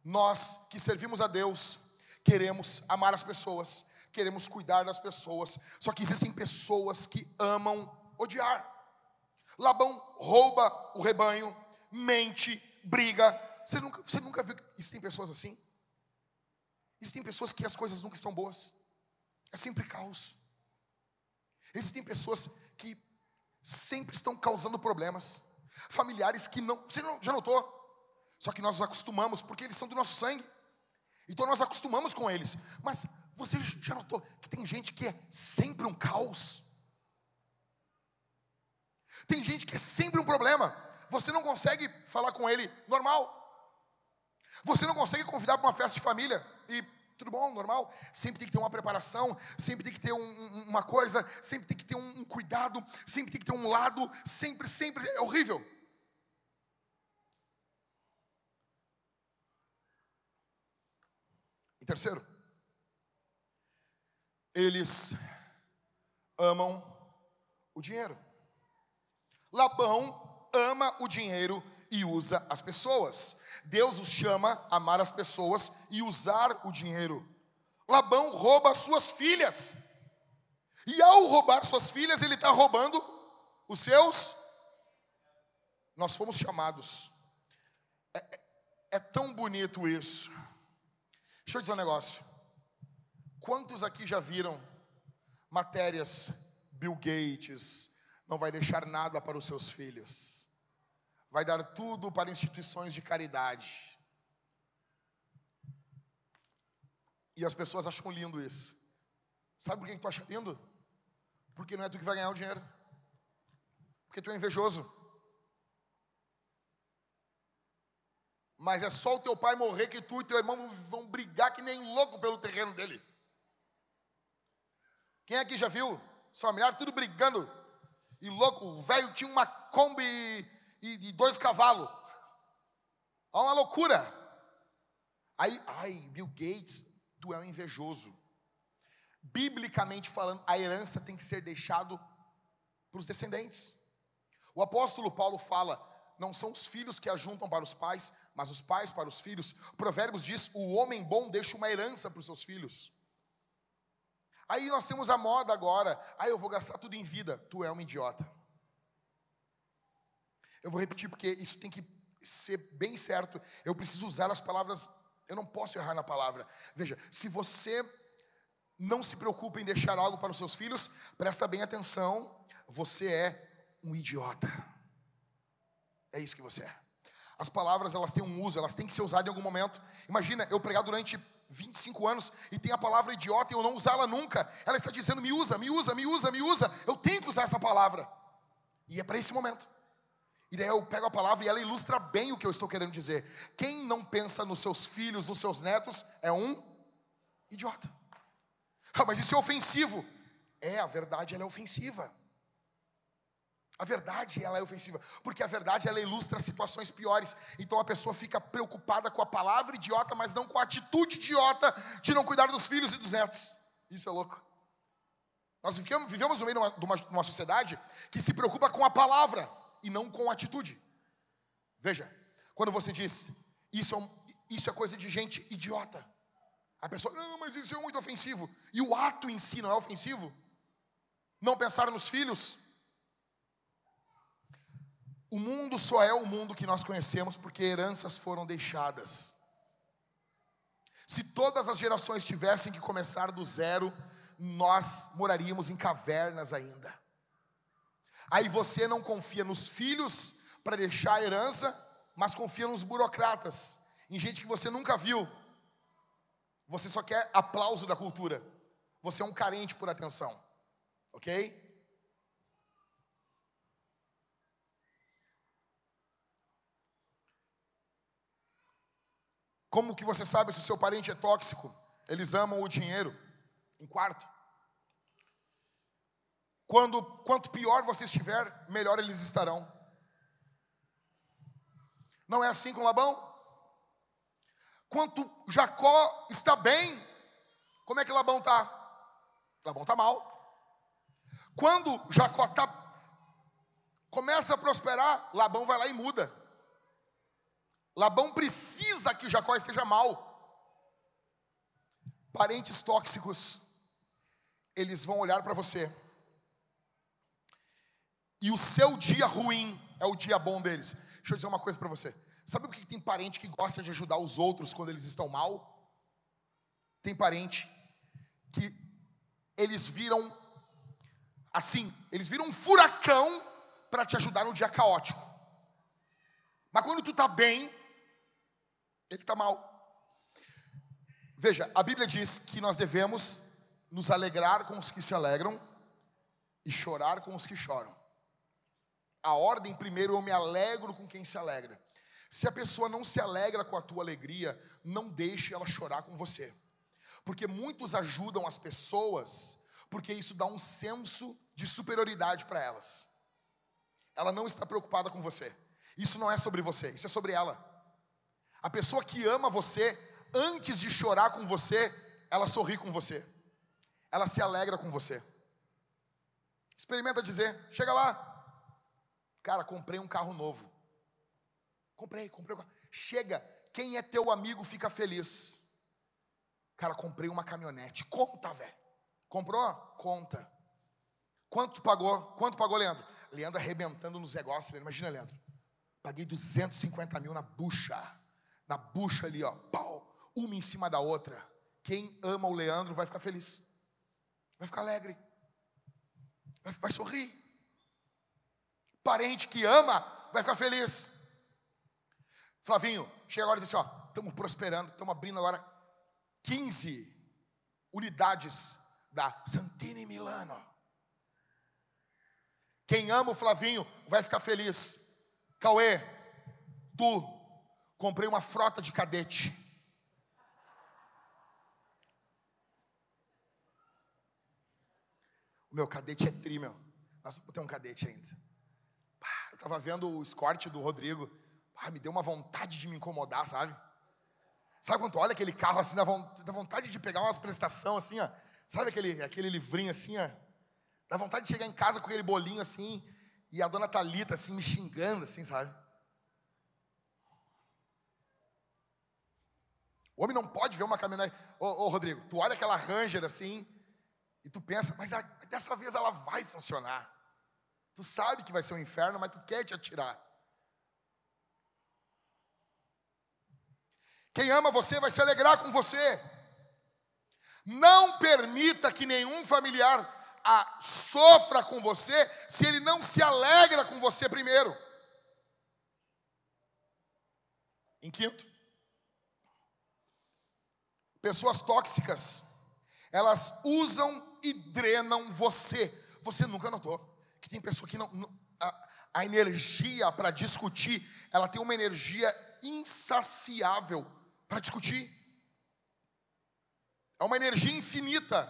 Nós que servimos a Deus, queremos amar as pessoas, queremos cuidar das pessoas, só que existem pessoas que amam odiar. Labão rouba o rebanho, mente, briga. Você nunca, você nunca viu que existem pessoas assim? Existem pessoas que as coisas nunca estão boas, é sempre caos. Existem pessoas que sempre estão causando problemas, familiares que não, você não, já notou? Só que nós nos acostumamos, porque eles são do nosso sangue. Então nós acostumamos com eles. Mas você já notou que tem gente que é sempre um caos? Tem gente que é sempre um problema. Você não consegue falar com ele normal. Você não consegue convidar para uma festa de família e tudo bom, normal. Sempre tem que ter uma preparação, sempre tem que ter um, uma coisa, sempre tem que ter um, um cuidado, sempre tem que ter um lado, sempre, sempre. É horrível. E terceiro, eles amam o dinheiro. Labão ama o dinheiro e usa as pessoas. Deus os chama a amar as pessoas e usar o dinheiro. Labão rouba suas filhas. E ao roubar suas filhas, ele está roubando os seus. Nós fomos chamados. É, é, é tão bonito isso. Deixa eu dizer um negócio. Quantos aqui já viram matérias Bill Gates não vai deixar nada para os seus filhos? Vai dar tudo para instituições de caridade. E as pessoas acham lindo isso. Sabe por que tu acha lindo? Porque não é tu que vai ganhar o dinheiro. Porque tu é invejoso. Mas é só o teu pai morrer que tu e teu irmão vão brigar que nem louco pelo terreno dele. Quem aqui já viu? Familiar tudo brigando. E louco, o velho tinha uma Kombi e, e dois cavalos. É uma loucura. Aí, ai, Bill Gates, tu é um invejoso. Biblicamente falando, a herança tem que ser deixado para os descendentes. O apóstolo Paulo fala: não são os filhos que ajuntam para os pais, mas os pais para os filhos. Provérbios diz: o homem bom deixa uma herança para os seus filhos. Aí nós temos a moda agora, aí eu vou gastar tudo em vida. Tu é um idiota. Eu vou repetir porque isso tem que ser bem certo. Eu preciso usar as palavras, eu não posso errar na palavra. Veja, se você não se preocupa em deixar algo para os seus filhos, presta bem atenção, você é um idiota. É isso que você é. As palavras, elas têm um uso, elas têm que ser usadas em algum momento. Imagina, eu pregar durante 25 anos e tem a palavra idiota e eu não usá-la nunca. Ela está dizendo, me usa, me usa, me usa, me usa. Eu tenho que usar essa palavra. E é para esse momento. E daí eu pego a palavra e ela ilustra bem o que eu estou querendo dizer. Quem não pensa nos seus filhos, nos seus netos, é um idiota. Ah, mas isso é ofensivo. É, a verdade ela é ofensiva. A verdade ela é ofensiva, porque a verdade ela ilustra situações piores. Então a pessoa fica preocupada com a palavra idiota, mas não com a atitude idiota de não cuidar dos filhos e dos netos. Isso é louco. Nós vivemos, no meio de uma, de uma sociedade que se preocupa com a palavra e não com atitude. Veja, quando você diz isso é, um, isso é coisa de gente idiota, a pessoa, não, mas isso é muito ofensivo. E o ato em si não é ofensivo? Não pensar nos filhos? O mundo só é o mundo que nós conhecemos porque heranças foram deixadas. Se todas as gerações tivessem que começar do zero, nós moraríamos em cavernas ainda. Aí você não confia nos filhos para deixar a herança, mas confia nos burocratas, em gente que você nunca viu. Você só quer aplauso da cultura. Você é um carente por atenção. Ok? Como que você sabe se o seu parente é tóxico? Eles amam o dinheiro. Em quarto. Quando, quanto pior você estiver, melhor eles estarão. Não é assim com Labão? Quanto Jacó está bem, como é que Labão está? Labão está mal. Quando Jacó está, começa a prosperar, Labão vai lá e muda. Labão precisa que Jacó esteja mal. Parentes tóxicos, eles vão olhar para você e o seu dia ruim é o dia bom deles. Deixa eu dizer uma coisa para você. Sabe por que tem parente que gosta de ajudar os outros quando eles estão mal? Tem parente que eles viram assim, eles viram um furacão para te ajudar no dia caótico. Mas quando tu tá bem, ele tá mal. Veja, a Bíblia diz que nós devemos nos alegrar com os que se alegram e chorar com os que choram a ordem, primeiro eu me alegro com quem se alegra. Se a pessoa não se alegra com a tua alegria, não deixe ela chorar com você. Porque muitos ajudam as pessoas, porque isso dá um senso de superioridade para elas. Ela não está preocupada com você. Isso não é sobre você, isso é sobre ela. A pessoa que ama você, antes de chorar com você, ela sorri com você. Ela se alegra com você. Experimenta dizer, chega lá, Cara, comprei um carro novo. Comprei, comprei um carro. Chega, quem é teu amigo fica feliz. Cara, comprei uma caminhonete. Conta, velho. Comprou? Conta. Quanto pagou? Quanto pagou, Leandro? Leandro arrebentando nos negócios. Imagina, Leandro. Paguei 250 mil na bucha. Na bucha ali, ó. Pau. Uma em cima da outra. Quem ama o Leandro vai ficar feliz. Vai ficar alegre. Vai, vai sorrir parente que ama vai ficar feliz. Flavinho, chega agora e diz assim: ó, estamos prosperando, estamos abrindo agora 15 unidades da Santini Milano. Quem ama o Flavinho vai ficar feliz. Cauê, tu, comprei uma frota de cadete. O meu cadete é tri, meu. Nós vamos ter um cadete ainda. Eu estava vendo o escorte do Rodrigo. me deu uma vontade de me incomodar, sabe? Sabe quando tu olha aquele carro assim, dá vontade de pegar umas prestações assim, ó. Sabe aquele, aquele livrinho assim, ó? Dá vontade de chegar em casa com aquele bolinho assim, e a dona Talita assim, me xingando assim, sabe? O homem não pode ver uma caminhonete. Ô, ô Rodrigo, tu olha aquela Ranger assim, e tu pensa, mas a, dessa vez ela vai funcionar. Tu sabe que vai ser um inferno, mas tu quer te atirar. Quem ama você vai se alegrar com você. Não permita que nenhum familiar a, sofra com você se ele não se alegra com você primeiro. Em quinto, pessoas tóxicas, elas usam e drenam você. Você nunca notou que tem pessoa que não, não a, a energia para discutir, ela tem uma energia insaciável para discutir. É uma energia infinita.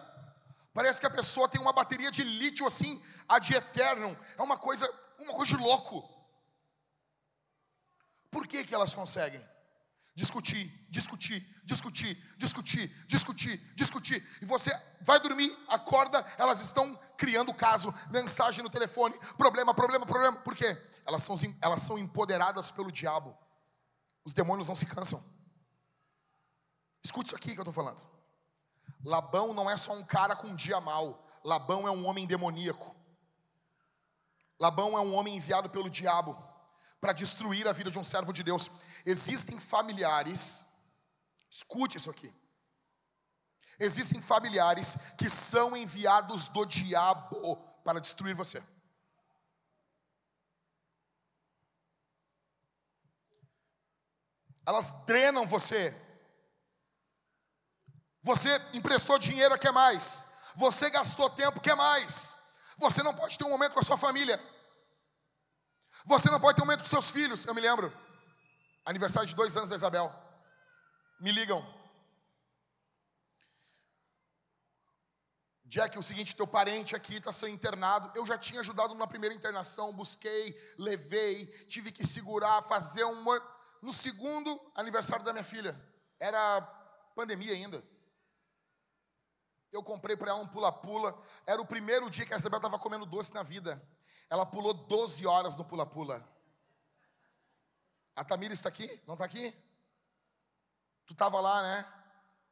Parece que a pessoa tem uma bateria de lítio assim, a de eterno. É uma coisa, uma coisa de louco. Por que, que elas conseguem? Discutir, discutir, discutir, discutir, discutir, discutir. E você vai dormir, acorda, elas estão criando caso, mensagem no telefone, problema, problema, problema. Por quê? Elas são, elas são empoderadas pelo diabo. Os demônios não se cansam. Escute isso aqui que eu estou falando. Labão não é só um cara com um dia mal. Labão é um homem demoníaco. Labão é um homem enviado pelo diabo para destruir a vida de um servo de Deus. Existem familiares, escute isso aqui. Existem familiares que são enviados do diabo para destruir você. Elas drenam você você emprestou dinheiro, quer mais. Você gastou tempo, quer mais. Você não pode ter um momento com a sua família. Você não pode ter um momento com seus filhos. Eu me lembro, aniversário de dois anos da Isabel. Me ligam. Jack, é o seguinte, teu parente aqui está sendo internado. Eu já tinha ajudado na primeira internação, busquei, levei, tive que segurar, fazer um. No segundo aniversário da minha filha, era pandemia ainda. Eu comprei para ela um pula-pula. Era o primeiro dia que a Isabel estava comendo doce na vida. Ela pulou 12 horas no pula-pula. A Tamira está aqui? Não está aqui? Tu estava lá, né?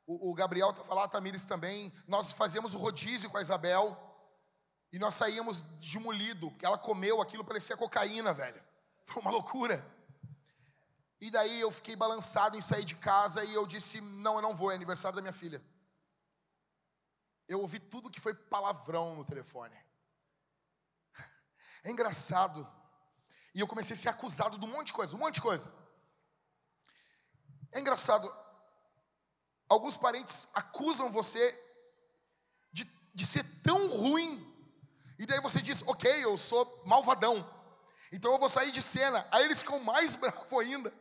O, o Gabriel estava lá, a Tamires também. Nós fazíamos o rodízio com a Isabel. E nós saíamos de molido, porque ela comeu aquilo, parecia cocaína, velho. Foi uma loucura. E daí eu fiquei balançado em sair de casa e eu disse: Não, eu não vou, é aniversário da minha filha eu ouvi tudo que foi palavrão no telefone. É engraçado. E eu comecei a ser acusado de um monte de coisa, um monte de coisa. É engraçado. Alguns parentes acusam você de, de ser tão ruim. E daí você diz, ok, eu sou malvadão. Então eu vou sair de cena. Aí eles ficam mais bravos ainda.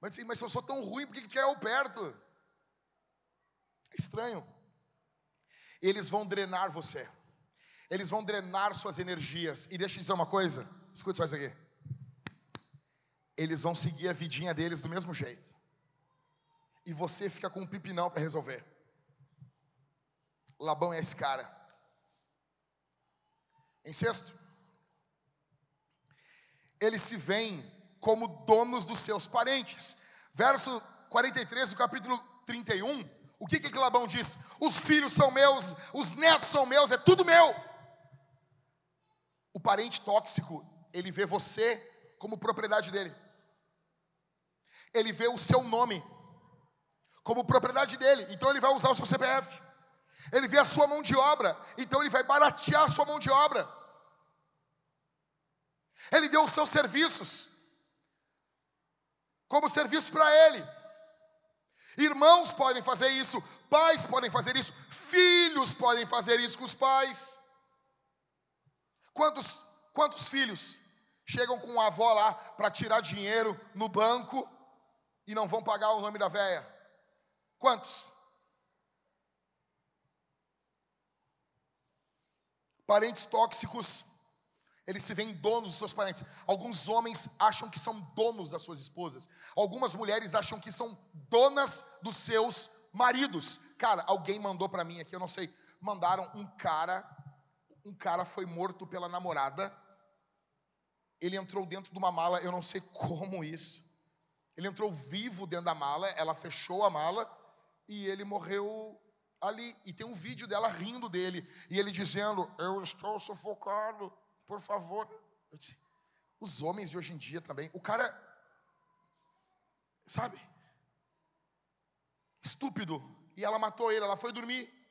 Mas, assim, mas se eu sou tão ruim, por que, quer eu perto? É estranho. Eles vão drenar você. Eles vão drenar suas energias. E deixa eu dizer uma coisa. Escute só isso aqui. Eles vão seguir a vidinha deles do mesmo jeito. E você fica com um pipinão para resolver. Labão é esse cara. Em sexto, eles se veem como donos dos seus parentes. Verso 43 do capítulo 31 o que que Labão diz? Os filhos são meus, os netos são meus, é tudo meu. O parente tóxico, ele vê você como propriedade dele. Ele vê o seu nome como propriedade dele, então ele vai usar o seu CPF. Ele vê a sua mão de obra, então ele vai baratear a sua mão de obra. Ele vê os seus serviços como serviço para ele. Irmãos podem fazer isso, pais podem fazer isso, filhos podem fazer isso com os pais. Quantos, quantos filhos chegam com a avó lá para tirar dinheiro no banco e não vão pagar o nome da véia? Quantos? Parentes tóxicos, eles se veem donos dos seus parentes. Alguns homens acham que são donos das suas esposas. Algumas mulheres acham que são donas dos seus maridos. Cara, alguém mandou para mim aqui, eu não sei. Mandaram um cara, um cara foi morto pela namorada. Ele entrou dentro de uma mala, eu não sei como isso. Ele entrou vivo dentro da mala, ela fechou a mala e ele morreu ali. E tem um vídeo dela rindo dele e ele dizendo: Eu estou sufocado, por favor. Disse, Os homens de hoje em dia também. O cara, sabe? Estúpido. E ela matou ele, ela foi dormir.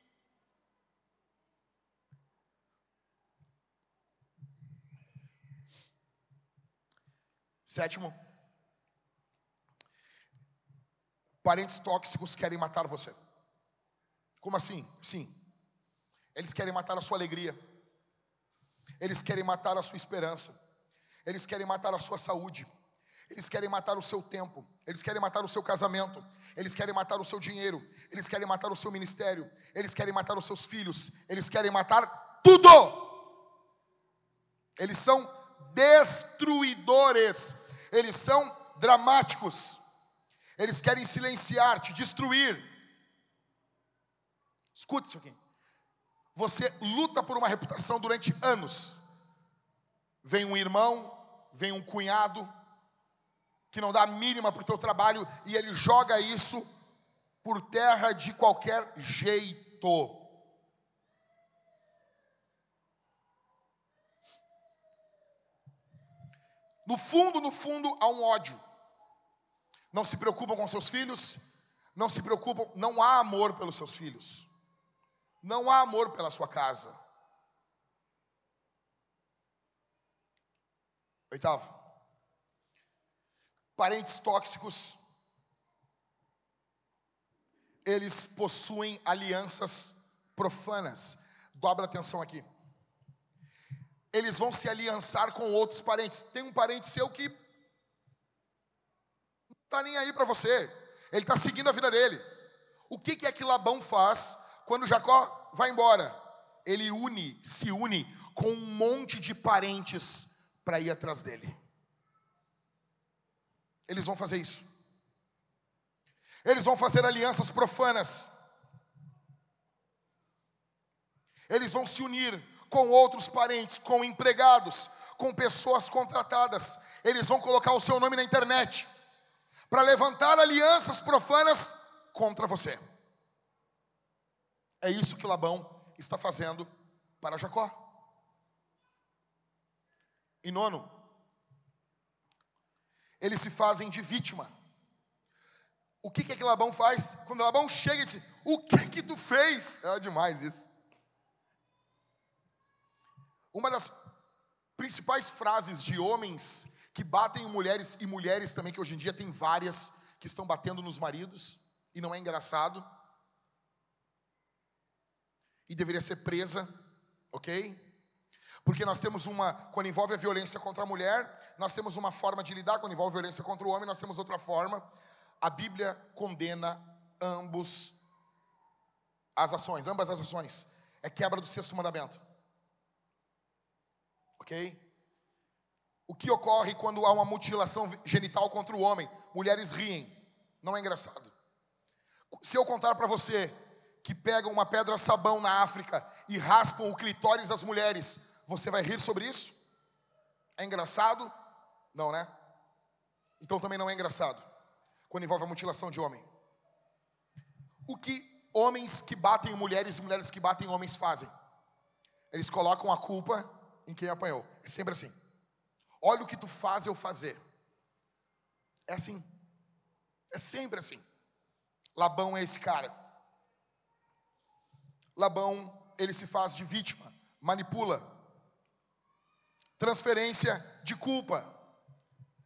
Sétimo, parentes tóxicos querem matar você. Como assim? Sim. Eles querem matar a sua alegria. Eles querem matar a sua esperança. Eles querem matar a sua saúde. Eles querem matar o seu tempo. Eles querem matar o seu casamento. Eles querem matar o seu dinheiro. Eles querem matar o seu ministério. Eles querem matar os seus filhos. Eles querem matar tudo. Eles são destruidores. Eles são dramáticos. Eles querem silenciar, te destruir. Escute isso aqui. Você luta por uma reputação durante anos. Vem um irmão, vem um cunhado, que não dá a mínima para o teu trabalho, e ele joga isso por terra de qualquer jeito. No fundo, no fundo, há um ódio. Não se preocupam com seus filhos, não se preocupam, não há amor pelos seus filhos, não há amor pela sua casa. Oitavo, parentes tóxicos, eles possuem alianças profanas. Dobra atenção aqui eles vão se aliançar com outros parentes. Tem um parente seu que não está nem aí para você, ele está seguindo a vida dele. O que, que é que Labão faz quando Jacó vai embora? Ele une, se une com um monte de parentes para ir atrás dele. Eles vão fazer isso. Eles vão fazer alianças profanas. Eles vão se unir com outros parentes, com empregados, com pessoas contratadas. Eles vão colocar o seu nome na internet para levantar alianças profanas contra você. É isso que Labão está fazendo para Jacó. E nono, eles se fazem de vítima. O que é que Labão faz? Quando Labão chega e diz: O que que tu fez? É demais isso. Uma das principais frases de homens que batem em mulheres e mulheres também, que hoje em dia tem várias que estão batendo nos maridos, e não é engraçado, e deveria ser presa, ok? Porque nós temos uma, quando envolve a violência contra a mulher, nós temos uma forma de lidar, quando envolve violência contra o homem, nós temos outra forma. A Bíblia condena ambos as ações, ambas as ações. É quebra do sexto mandamento. Ok? O que ocorre quando há uma mutilação genital contra o homem? Mulheres riem. Não é engraçado. Se eu contar para você que pegam uma pedra sabão na África e raspam o clitóris das mulheres, você vai rir sobre isso? É engraçado? Não, né? Então também não é engraçado quando envolve a mutilação de homem. O que homens que batem mulheres e mulheres que batem homens fazem? Eles colocam a culpa em quem apanhou. É sempre assim. Olha o que tu faz eu fazer. É assim. É sempre assim. Labão é esse cara. Labão, ele se faz de vítima, manipula. Transferência de culpa.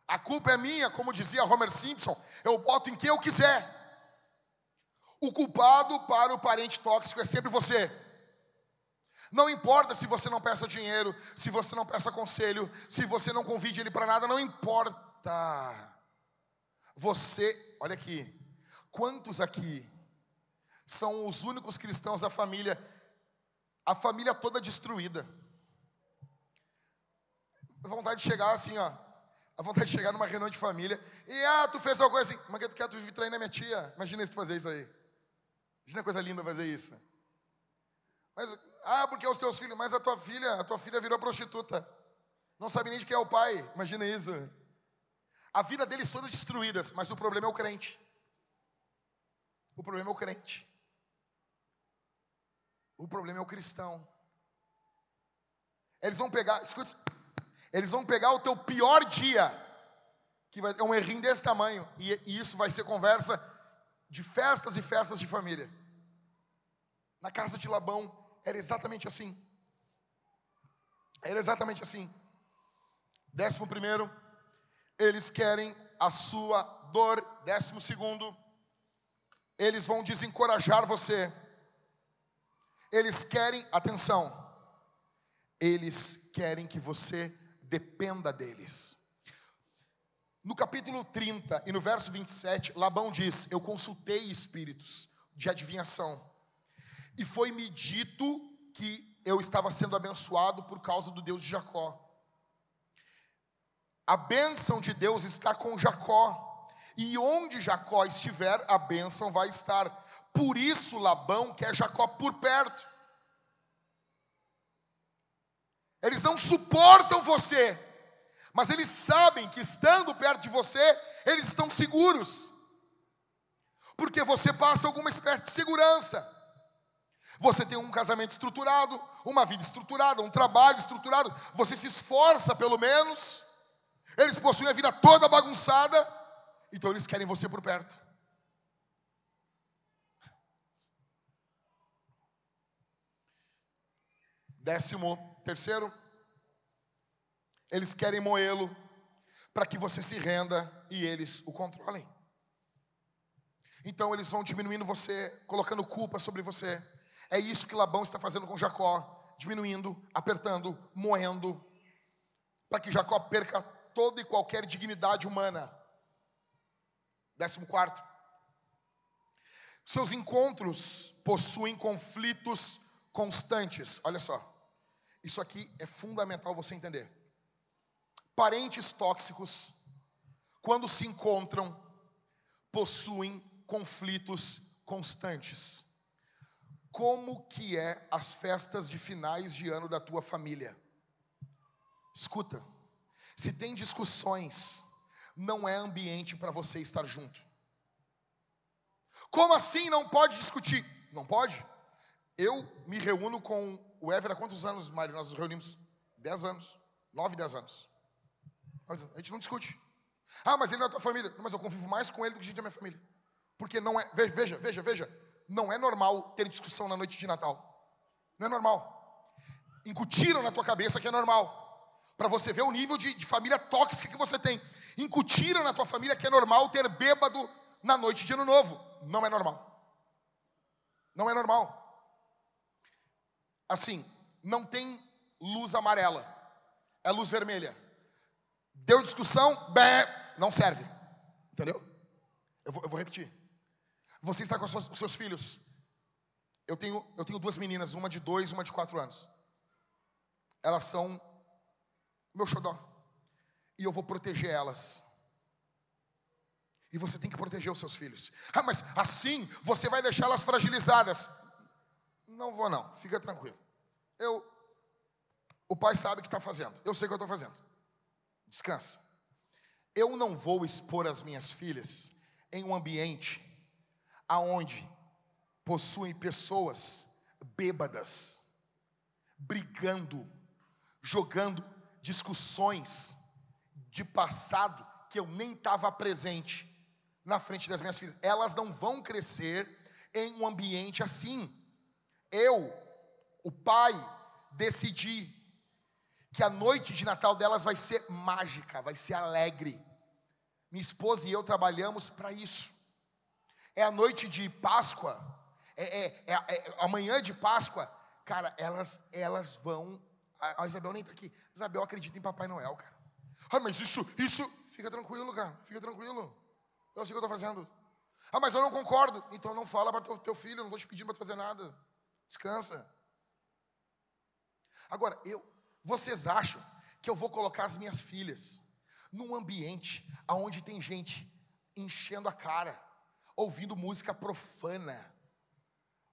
A culpa é minha, como dizia Homer Simpson, eu boto em quem eu quiser. O culpado para o parente tóxico é sempre você. Não importa se você não peça dinheiro, se você não peça conselho, se você não convide ele para nada, não importa. Você, olha aqui, quantos aqui são os únicos cristãos da família, a família toda destruída? A vontade de chegar assim, ó, a vontade de chegar numa reunião de família e, ah, tu fez alguma coisa assim, mas que tu quer, tu vive traindo a minha tia, imagina se tu fazer isso aí. Imagina coisa linda fazer isso. Mas, ah, porque é os teus filhos, mas a tua filha, a tua filha virou prostituta. Não sabe nem de quem é o pai. Imagina isso. A vida deles toda destruídas, mas o problema é o crente. O problema é o crente. O problema é o cristão. Eles vão pegar, escuta, eles vão pegar o teu pior dia, que vai, é um errinho desse tamanho, e, e isso vai ser conversa de festas e festas de família. Na casa de Labão era exatamente assim. Era exatamente assim. Décimo primeiro, eles querem a sua dor. Décimo segundo, eles vão desencorajar você. Eles querem, atenção, eles querem que você dependa deles. No capítulo 30 e no verso 27, Labão diz: Eu consultei espíritos de adivinhação, e foi-me dito que eu estava sendo abençoado por causa do Deus de Jacó. A bênção de Deus está com Jacó, e onde Jacó estiver, a bênção vai estar. Por isso Labão quer Jacó por perto. Eles não suportam você, mas eles sabem que estando perto de você, eles estão seguros, porque você passa alguma espécie de segurança. Você tem um casamento estruturado, uma vida estruturada, um trabalho estruturado, você se esforça pelo menos, eles possuem a vida toda bagunçada, então eles querem você por perto. Décimo terceiro, eles querem moê-lo para que você se renda e eles o controlem. Então eles vão diminuindo você, colocando culpa sobre você. É isso que Labão está fazendo com Jacó, diminuindo, apertando, moendo, para que Jacó perca toda e qualquer dignidade humana. Décimo quarto. Seus encontros possuem conflitos constantes. Olha só. Isso aqui é fundamental você entender. Parentes tóxicos, quando se encontram, possuem conflitos constantes. Como que é as festas de finais de ano da tua família? Escuta, se tem discussões, não é ambiente para você estar junto. Como assim não pode discutir? Não pode? Eu me reúno com o Ever há quantos anos, Mário? Nós nos reunimos? Dez anos. Nove, dez anos. A gente não discute. Ah, mas ele não é tua família. Mas eu convivo mais com ele do que a gente é minha família. Porque não é, veja, veja, veja, não é normal ter discussão na noite de Natal. Não é normal. Incutiram na tua cabeça que é normal. Para você ver o nível de, de família tóxica que você tem. Incutiram na tua família que é normal ter bêbado na noite de ano novo. Não é normal. Não é normal. Assim, não tem luz amarela. É luz vermelha. Deu discussão, bé, não serve. Entendeu? Eu vou, eu vou repetir. Você está com, com seus filhos. Eu tenho, eu tenho duas meninas, uma de dois, uma de quatro anos. Elas são meu xodó. E eu vou proteger elas. E você tem que proteger os seus filhos. Ah, mas assim você vai deixá-las fragilizadas. Não vou não, fica tranquilo. Eu, o pai sabe o que está fazendo. Eu sei o que eu estou fazendo. Descansa. Eu não vou expor as minhas filhas em um ambiente aonde possuem pessoas bêbadas, brigando, jogando discussões de passado que eu nem estava presente na frente das minhas filhas. Elas não vão crescer em um ambiente assim. Eu, o pai, decidi que a noite de Natal delas vai ser mágica, vai ser alegre. Minha esposa e eu trabalhamos para isso. É a noite de Páscoa, é, é, é, é de Páscoa, cara, elas, elas vão. A, Isabel nem está aqui. Isabel acredita em Papai Noel, cara. Ah, mas isso, isso. Fica tranquilo, cara. Fica tranquilo. Eu sei o que eu estou fazendo. Ah, mas eu não concordo. Então não fala para o teu filho, não estou te pedindo para fazer nada. Descansa. Agora, eu, vocês acham que eu vou colocar as minhas filhas num ambiente onde tem gente enchendo a cara, ouvindo música profana,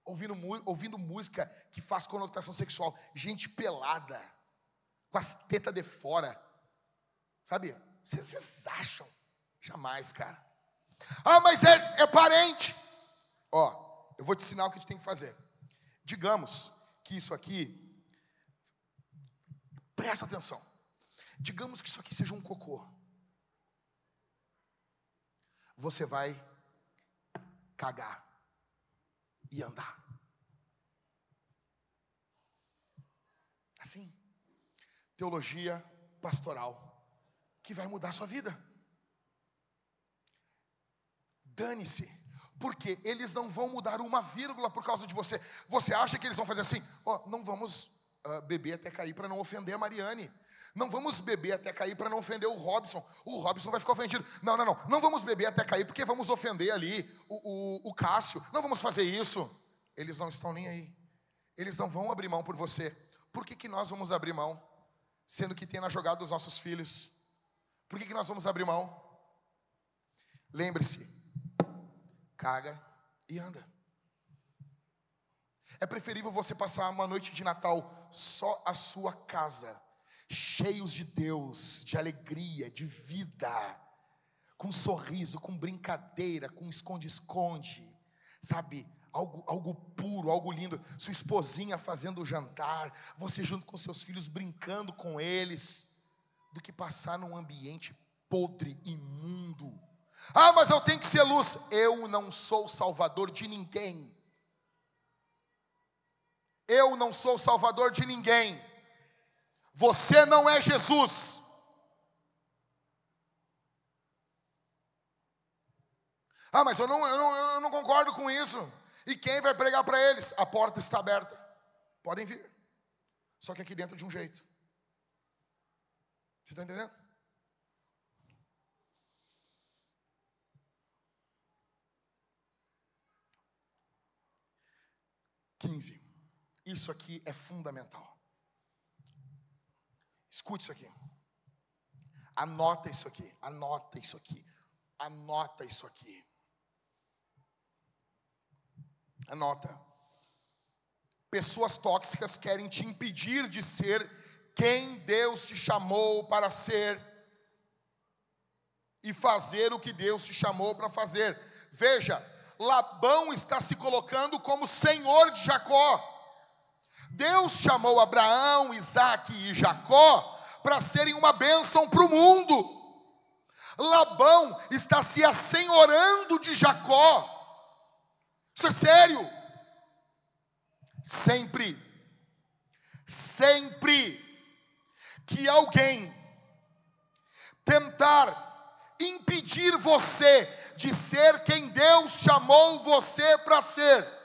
ouvindo, ouvindo música que faz conotação sexual, gente pelada, com as tetas de fora, sabe? Vocês acham? Jamais, cara. Ah, mas é, é parente. Ó, eu vou te ensinar o que a gente tem que fazer. Digamos que isso aqui, presta atenção. Digamos que isso aqui seja um cocô. Você vai cagar e andar. Assim. Teologia pastoral que vai mudar a sua vida. Dane-se, porque eles não vão mudar uma vírgula por causa de você. Você acha que eles vão fazer assim? Ó, oh, não vamos uh, beber até cair para não ofender a Mariane. Não vamos beber até cair para não ofender o Robson. O Robson vai ficar ofendido. Não, não, não. Não vamos beber até cair porque vamos ofender ali o, o, o Cássio. Não vamos fazer isso. Eles não estão nem aí. Eles não vão abrir mão por você. Por que, que nós vamos abrir mão? Sendo que tem na jogada dos nossos filhos. Por que, que nós vamos abrir mão? Lembre-se, caga e anda. É preferível você passar uma noite de Natal só a sua casa, cheios de Deus, de alegria, de vida, com sorriso, com brincadeira, com esconde-esconde, sabe? Algo, algo puro, algo lindo. Sua esposinha fazendo o jantar, você junto com seus filhos brincando com eles, do que passar num ambiente podre, imundo. Ah, mas eu tenho que ser luz. Eu não sou salvador de ninguém. Eu não sou salvador de ninguém. Você não é Jesus. Ah, mas eu não, eu não, eu não concordo com isso. E quem vai pregar para eles? A porta está aberta. Podem vir. Só que aqui dentro de um jeito. Você está entendendo? 15. Isso aqui é fundamental. Escute isso aqui. Anota isso aqui. Anota isso aqui. Anota isso aqui. Anota. Pessoas tóxicas querem te impedir de ser quem Deus te chamou para ser e fazer o que Deus te chamou para fazer. Veja, Labão está se colocando como senhor de Jacó. Deus chamou Abraão, Isaac e Jacó para serem uma bênção para o mundo. Labão está se assenhorando de Jacó. Isso é sério. Sempre, sempre que alguém tentar impedir você de ser quem Deus chamou você para ser.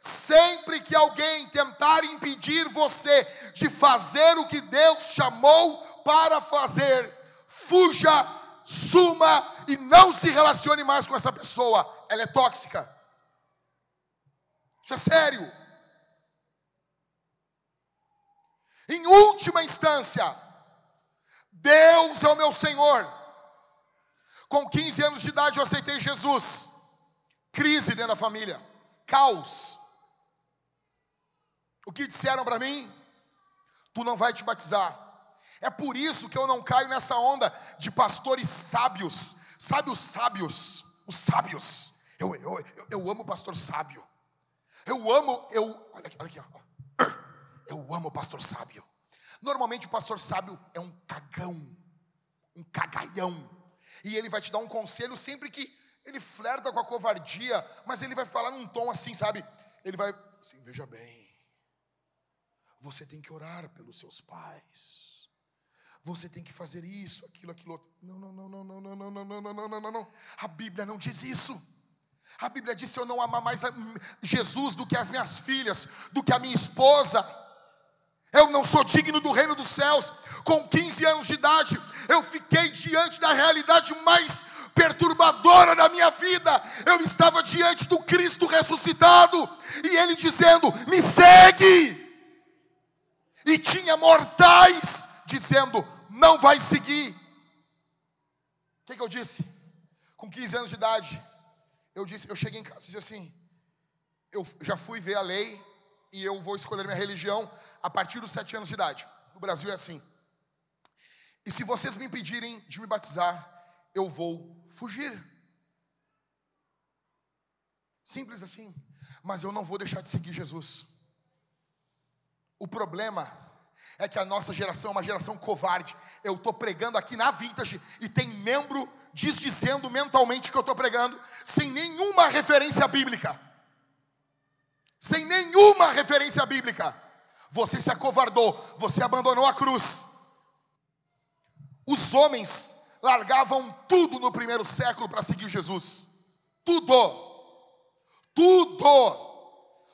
Sempre que alguém tentar impedir você de fazer o que Deus chamou para fazer, fuja, suma e não se relacione mais com essa pessoa. Ela é tóxica. Isso é sério. Em última instância, Deus é o meu Senhor. Com 15 anos de idade eu aceitei Jesus. Crise dentro da família, caos. O que disseram para mim? Tu não vai te batizar. É por isso que eu não caio nessa onda de pastores sábios. Sabe os sábios? Os sábios. Eu, eu, eu, eu amo o pastor sábio. Eu amo, eu. Olha aqui, olha aqui, ó. Eu amo o pastor sábio. Normalmente o pastor sábio é um cagão, um cagaião. E ele vai te dar um conselho sempre que ele flerta com a covardia, mas ele vai falar num tom assim, sabe? Ele vai assim, veja bem. Você tem que orar pelos seus pais. Você tem que fazer isso, aquilo, aquilo outro. Não, não, não, não, não, não, não, não, não, não, não, não. A Bíblia não diz isso. A Bíblia diz: eu não amar mais Jesus do que as minhas filhas, do que a minha esposa, eu não sou digno do reino dos céus. Com 15 anos de idade, eu fiquei diante da realidade mais perturbadora da minha vida. Eu estava diante do Cristo ressuscitado e ele dizendo: "Me segue". E tinha mortais dizendo: "Não vai seguir". O que, que eu disse? Com 15 anos de idade, eu disse, eu cheguei em casa e disse assim: eu já fui ver a lei e eu vou escolher minha religião a partir dos sete anos de idade. No Brasil é assim. E se vocês me impedirem de me batizar, eu vou fugir. Simples assim. Mas eu não vou deixar de seguir Jesus. O problema é que a nossa geração é uma geração covarde. Eu estou pregando aqui na Vintage e tem membro desdizendo mentalmente que eu estou pregando, sem nenhuma referência bíblica. Sem nenhuma referência bíblica. Você se acovardou, você abandonou a cruz. Os homens largavam tudo no primeiro século para seguir Jesus. Tudo. Tudo.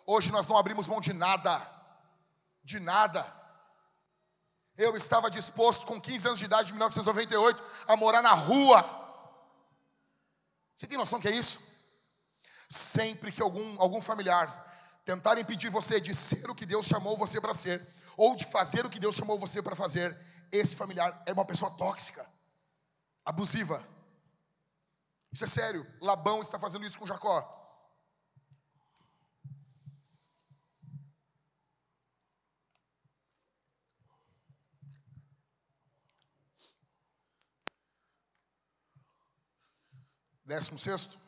Hoje nós não abrimos mão de nada. De nada. Eu estava disposto, com 15 anos de idade, em 1998, a morar na rua. Você tem noção que é isso? Sempre que algum, algum familiar tentar impedir você de ser o que Deus chamou você para ser, ou de fazer o que Deus chamou você para fazer, esse familiar é uma pessoa tóxica, abusiva. Isso é sério. Labão está fazendo isso com Jacó. Décimo sexto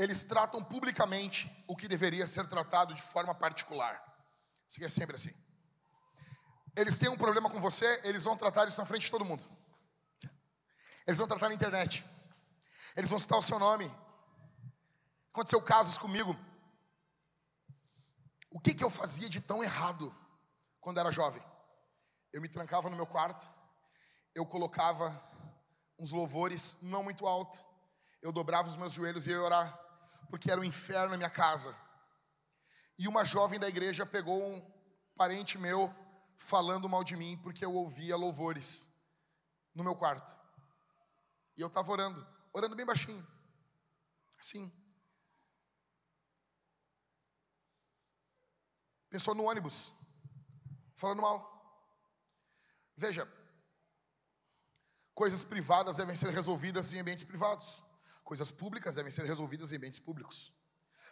eles tratam publicamente o que deveria ser tratado de forma particular. Isso é sempre assim. Eles têm um problema com você, eles vão tratar isso na frente de todo mundo. Eles vão tratar na internet. Eles vão citar o seu nome. Aconteceu casos comigo. O que, que eu fazia de tão errado quando era jovem? Eu me trancava no meu quarto, eu colocava uns louvores não muito alto, eu dobrava os meus joelhos e ia orar porque era um inferno na minha casa. E uma jovem da igreja pegou um parente meu falando mal de mim porque eu ouvia louvores no meu quarto. E eu estava orando, orando bem baixinho. Assim. Pessoa no ônibus, falando mal. Veja, coisas privadas devem ser resolvidas em ambientes privados. Coisas públicas devem ser resolvidas em ambientes públicos.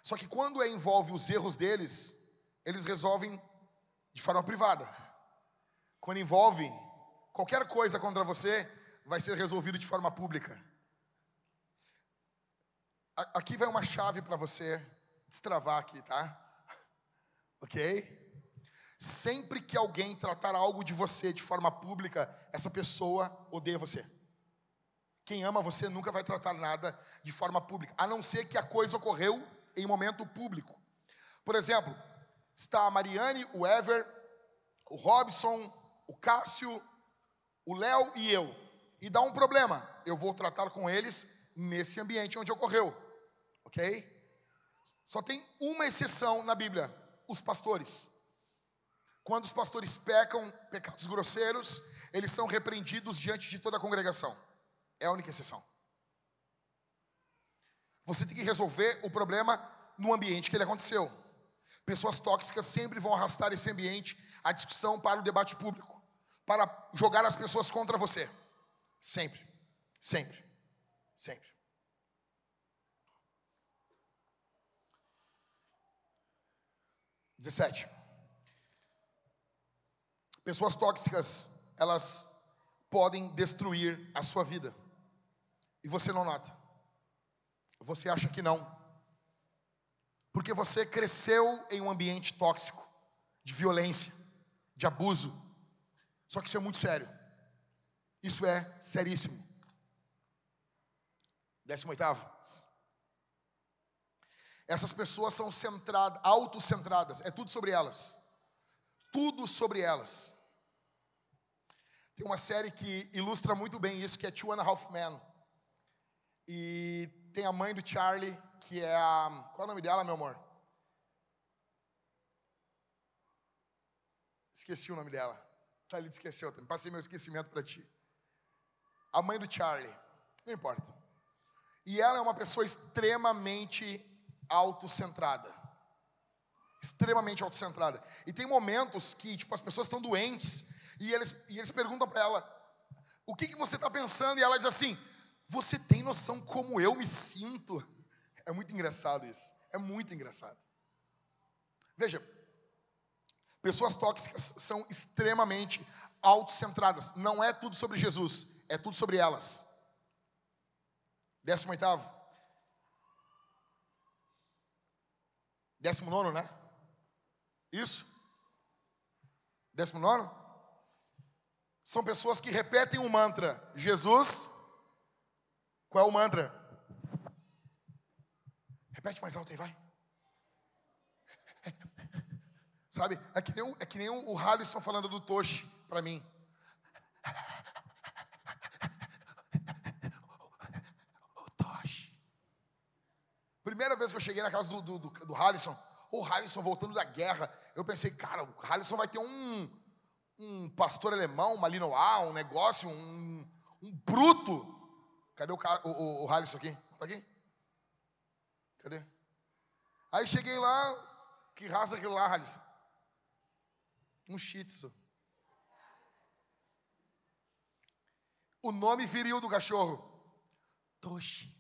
Só que quando é, envolve os erros deles, eles resolvem de forma privada. Quando envolve qualquer coisa contra você, vai ser resolvido de forma pública. Aqui vai uma chave para você destravar aqui, tá? Ok? Sempre que alguém tratar algo de você de forma pública, essa pessoa odeia você. Quem ama você nunca vai tratar nada de forma pública, a não ser que a coisa ocorreu em momento público. Por exemplo, está a Mariane, o Ever, o Robson, o Cássio, o Léo e eu. E dá um problema, eu vou tratar com eles nesse ambiente onde ocorreu. Ok? Só tem uma exceção na Bíblia: os pastores. Quando os pastores pecam, pecados grosseiros, eles são repreendidos diante de toda a congregação. É a única exceção. Você tem que resolver o problema no ambiente que ele aconteceu. Pessoas tóxicas sempre vão arrastar esse ambiente, a discussão para o debate público, para jogar as pessoas contra você. Sempre, sempre, sempre. Dezessete. Pessoas tóxicas, elas podem destruir a sua vida. E você não nota. Você acha que não. Porque você cresceu em um ambiente tóxico, de violência, de abuso. Só que isso é muito sério. Isso é seríssimo. Décimo oitavo. Essas pessoas são centradas, autocentradas, é tudo sobre elas. Tudo sobre elas. Tem uma série que ilustra muito bem isso, que é Two and a Half Men. E tem a mãe do Charlie, que é a. Qual é o nome dela, meu amor? Esqueci o nome dela. Tá ali, esqueceu. Passei meu esquecimento para ti. A mãe do Charlie. Não importa. E ela é uma pessoa extremamente autocentrada. Extremamente autocentrada. E tem momentos que, tipo, as pessoas estão doentes e eles, e eles perguntam para ela: O que, que você está pensando? E ela diz assim: Você tem noção como eu me sinto? É muito engraçado isso. É muito engraçado. Veja, pessoas tóxicas são extremamente autocentradas. Não é tudo sobre Jesus, é tudo sobre elas. Décimo oitavo. Décimo nono, né? Isso? Décimo nono? São pessoas que repetem um mantra. Jesus. Qual é o mantra? Repete mais alto aí, vai. Sabe? É que nem, o, é que nem o Halisson falando do Toshi para mim. O Toshi. Primeira vez que eu cheguei na casa do, do, do, do Halisson, o Halisson voltando da guerra, eu pensei, cara, o Halisson vai ter um, um pastor alemão, uma Linoa, um negócio, um, um bruto. Cadê o, o, o Halisson aqui? Tá aqui? Cadê? Aí cheguei lá, que raça é aquilo lá, Halisson? Um shih tzu. O nome viril do cachorro, Toshi.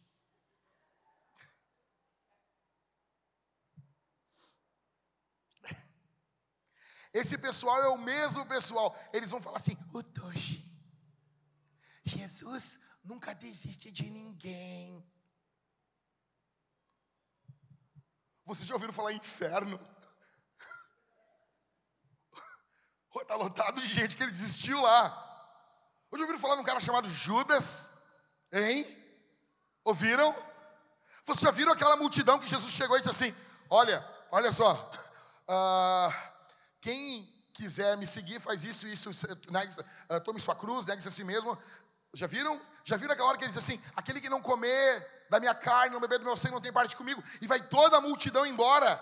Esse pessoal é o mesmo pessoal. Eles vão falar assim: o Toshi. Jesus nunca desiste de ninguém. Vocês já ouviram falar inferno? Está lotado de gente que ele desistiu lá. Hoje ouviram falar num cara chamado Judas? Hein? Ouviram? Vocês já viram aquela multidão que Jesus chegou e disse assim: Olha, olha só, uh, quem quiser me seguir, faz isso, isso, negue, uh, tome sua cruz, negue-se a si mesmo. Já viram? Já viram aquela hora que ele diz assim: aquele que não comer da minha carne, não beber do meu sangue, não tem parte comigo, e vai toda a multidão embora.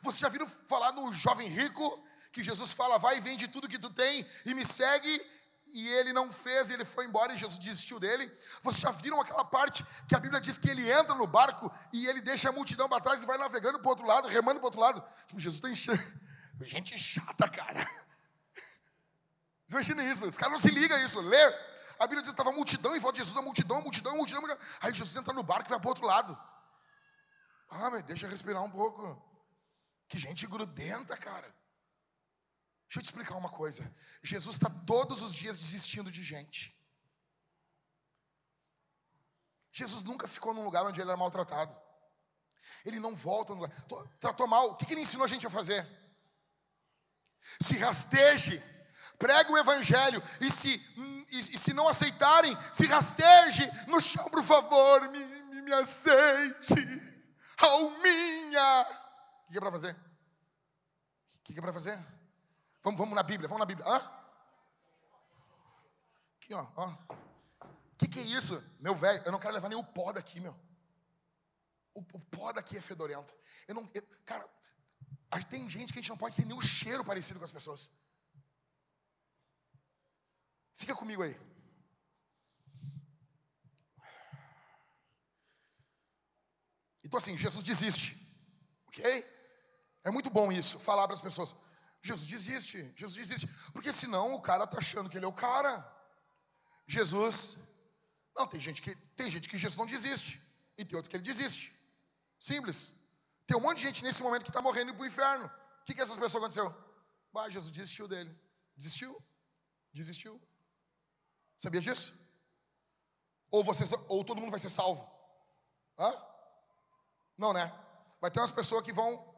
Vocês já viram falar no jovem rico, que Jesus fala: vai e vende tudo que tu tem e me segue, e ele não fez, ele foi embora e Jesus desistiu dele. Vocês já viram aquela parte que a Bíblia diz que ele entra no barco e ele deixa a multidão para trás e vai navegando para o outro lado, remando para o outro lado? Tipo, Jesus está enchendo. Gente chata, cara. Imagina isso, os caras não se ligam a isso. Lê, a Bíblia diz que estava multidão em volta de Jesus, a multidão, a multidão, a multidão, a multidão. Aí Jesus entra no barco e vai para o outro lado. Ah, mas deixa eu respirar um pouco. Que gente grudenta, cara. Deixa eu te explicar uma coisa. Jesus está todos os dias desistindo de gente. Jesus nunca ficou num lugar onde ele era maltratado. Ele não volta no lugar. Tratou mal. O que ele ensinou a gente a fazer? Se rasteje, pregue o evangelho, e se, e, e se não aceitarem, se rasteje no chão, por favor, me, me, me aceite, alminha. O que é para fazer? O que é para fazer? Vamos, vamos na Bíblia, vamos na Bíblia. Hã? Aqui, ó. O que, que é isso? Meu velho, eu não quero levar o pó daqui, meu. O, o pó daqui é fedorento. Eu não, eu, cara, tem gente que a gente não pode ter nenhum cheiro parecido com as pessoas. Fica comigo aí. Então assim, Jesus desiste. Ok? É muito bom isso, falar para as pessoas. Jesus desiste, Jesus desiste. Porque senão o cara está achando que ele é o cara. Jesus. Não, tem gente que tem gente que Jesus não desiste. E tem outros que ele desiste. Simples. Tem um monte de gente nesse momento que está morrendo para o inferno. O que, que essas pessoas aconteceu? Ah, Jesus desistiu dele. Desistiu? Desistiu. Sabia disso? Ou, você, ou todo mundo vai ser salvo? Hã? Não, né? Vai ter umas pessoas que vão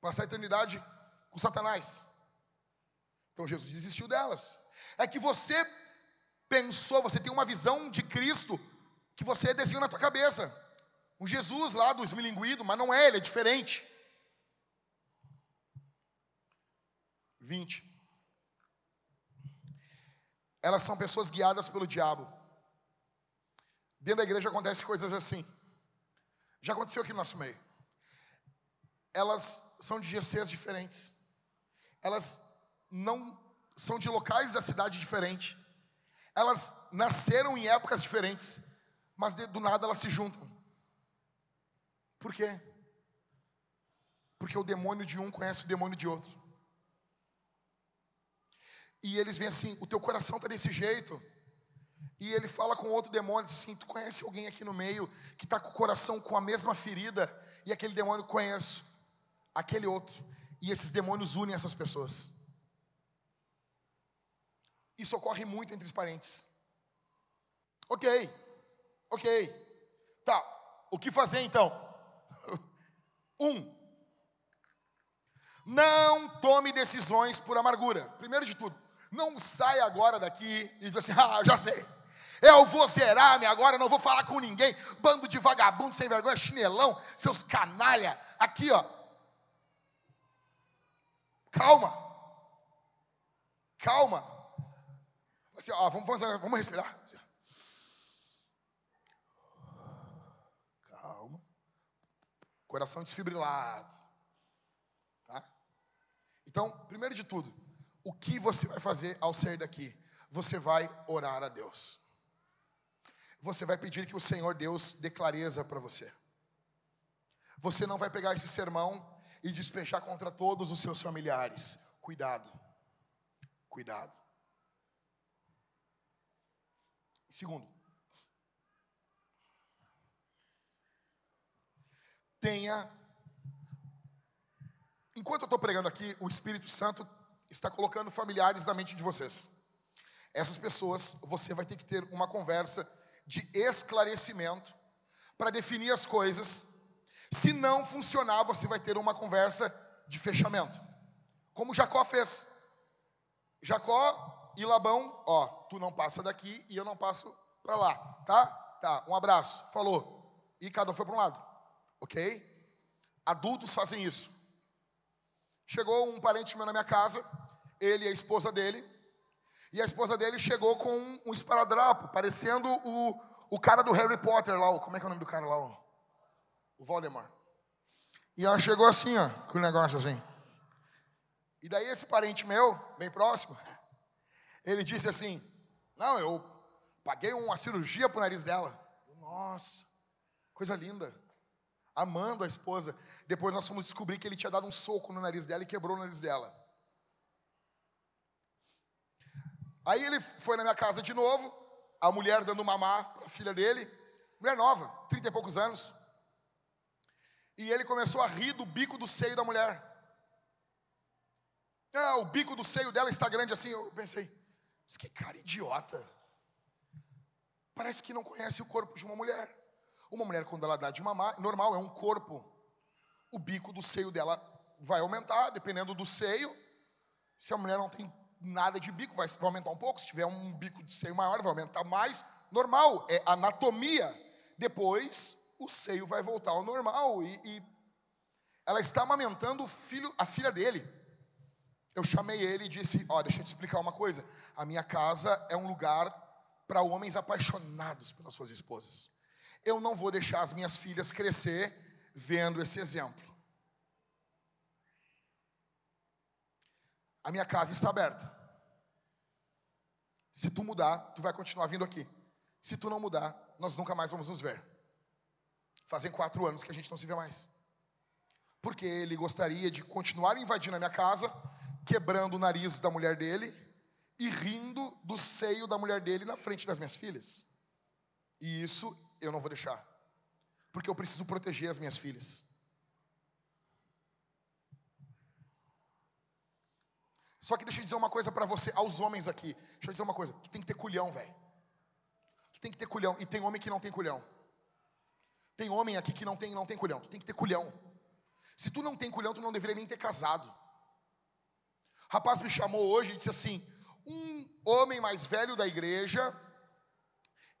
passar a eternidade com Satanás. Então Jesus desistiu delas. É que você pensou, você tem uma visão de Cristo que você desenhou na tua cabeça. Um Jesus lá do esmilinguido, mas não é, ele é diferente. 20. Elas são pessoas guiadas pelo diabo. Dentro da igreja acontecem coisas assim. Já aconteceu aqui no nosso meio. Elas são de GCs diferentes. Elas não são de locais da cidade diferentes. Elas nasceram em épocas diferentes, mas do nada elas se juntam. Por quê? Porque o demônio de um conhece o demônio de outro. E eles vêm assim: o teu coração está desse jeito. E ele fala com outro demônio, diz assim: Tu conhece alguém aqui no meio que está com o coração com a mesma ferida? E aquele demônio conhece aquele outro. E esses demônios unem essas pessoas. Isso ocorre muito entre os parentes. Ok, ok. Tá, o que fazer então? Um, não tome decisões por amargura. Primeiro de tudo, não saia agora daqui e diz assim: Ah, já sei. Eu vou zerar-me agora, não vou falar com ninguém. Bando de vagabundo sem vergonha, chinelão, seus canalha. Aqui, ó. Calma. Calma. Assim, ó, vamos, vamos, vamos respirar. Calma. Coração desfibrilado. Tá? Então, primeiro de tudo, o que você vai fazer ao sair daqui? Você vai orar a Deus você vai pedir que o Senhor Deus dê clareza para você. Você não vai pegar esse sermão e despejar contra todos os seus familiares. Cuidado. Cuidado. Segundo, tenha. Enquanto eu estou pregando aqui, o Espírito Santo está colocando familiares na mente de vocês. Essas pessoas, você vai ter que ter uma conversa de esclarecimento para definir as coisas. Se não funcionar, você vai ter uma conversa de fechamento. Como Jacó fez. Jacó e Labão, ó, tu não passa daqui e eu não passo para lá, tá? Tá, um abraço, falou. E cada um foi para um lado, ok? Adultos fazem isso. Chegou um parente meu na minha casa, ele e a esposa dele, e a esposa dele chegou com um, um esparadrapo, parecendo o, o cara do Harry Potter lá, o, como é que é o nome do cara lá? O, o Voldemort. E ela chegou assim, ó, com o negócio assim. E daí esse parente meu, bem próximo, ele disse assim: Não, eu paguei uma cirurgia pro nariz dela. Nossa, coisa linda. Amando a esposa. Depois nós fomos descobrir que ele tinha dado um soco no nariz dela e quebrou o nariz dela. Aí ele foi na minha casa de novo, a mulher dando mamar para a filha dele, mulher nova, trinta e poucos anos. E ele começou a rir do bico do seio da mulher. Ah, o bico do seio dela está grande assim. Eu pensei, mas que cara idiota. Parece que não conhece o corpo de uma mulher. Uma mulher, quando ela dá de mamar, normal, é um corpo. O bico do seio dela vai aumentar, dependendo do seio. Se a mulher não tem nada de bico, vai aumentar um pouco. Se tiver um bico de seio maior, vai aumentar mais. Normal, é anatomia. Depois, o seio vai voltar ao normal. E, e ela está amamentando o filho, a filha dele. Eu chamei ele e disse: Ó, oh, deixa eu te explicar uma coisa. A minha casa é um lugar para homens apaixonados pelas suas esposas. Eu não vou deixar as minhas filhas crescer vendo esse exemplo. a minha casa está aberta. Se tu mudar, tu vai continuar vindo aqui. Se tu não mudar, nós nunca mais vamos nos ver. Fazem quatro anos que a gente não se vê mais. Porque ele gostaria de continuar invadindo a minha casa, quebrando o nariz da mulher dele e rindo do seio da mulher dele na frente das minhas filhas. E isso eu não vou deixar. Porque eu preciso proteger as minhas filhas. Só que deixa eu dizer uma coisa para você, aos homens aqui. Deixa eu dizer uma coisa, tu tem que ter culhão, velho. Tu tem que ter culhão. E tem homem que não tem culhão. Tem homem aqui que não tem, não tem culhão. Tu tem que ter culhão. Se tu não tem culhão, tu não deveria nem ter casado. Rapaz me chamou hoje e disse assim: um homem mais velho da igreja,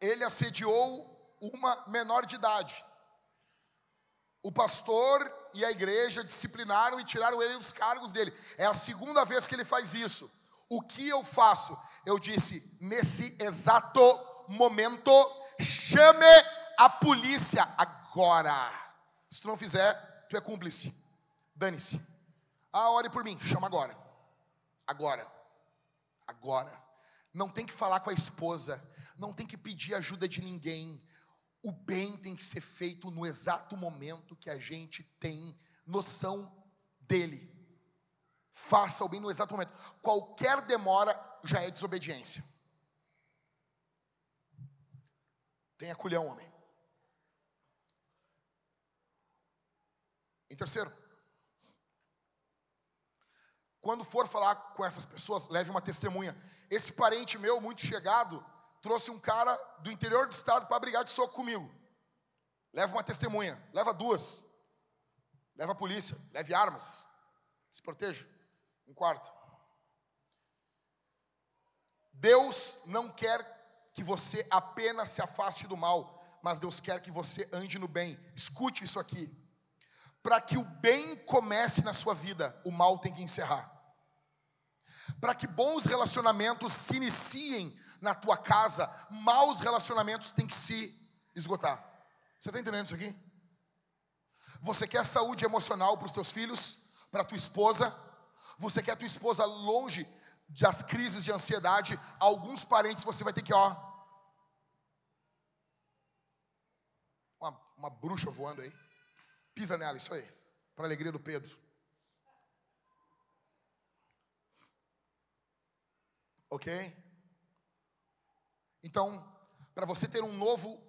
ele assediou uma menor de idade. O pastor e a igreja disciplinaram e tiraram ele dos cargos dele. É a segunda vez que ele faz isso. O que eu faço? Eu disse, nesse exato momento, chame a polícia agora. Se tu não fizer, tu é cúmplice. Dane-se. Ah, ore por mim. Chama agora. Agora. Agora. Não tem que falar com a esposa. Não tem que pedir ajuda de ninguém. O bem tem que ser feito no exato momento que a gente tem noção dele. Faça o bem no exato momento. Qualquer demora já é desobediência. Tenha culhão, homem. Em terceiro, quando for falar com essas pessoas, leve uma testemunha. Esse parente meu, muito chegado, trouxe um cara do interior do estado para brigar de soco comigo. Leva uma testemunha, leva duas. Leva a polícia, leve armas. Se proteja. Um quarto. Deus não quer que você apenas se afaste do mal, mas Deus quer que você ande no bem. Escute isso aqui. Para que o bem comece na sua vida, o mal tem que encerrar. Para que bons relacionamentos se iniciem na tua casa, maus relacionamentos têm que se esgotar. Você está entendendo isso aqui? Você quer saúde emocional para os teus filhos, para a tua esposa? Você quer a tua esposa longe das crises de ansiedade? Alguns parentes você vai ter que, ó. Uma, uma bruxa voando aí. Pisa nela, isso aí. Para alegria do Pedro. Ok? Então, para você ter um novo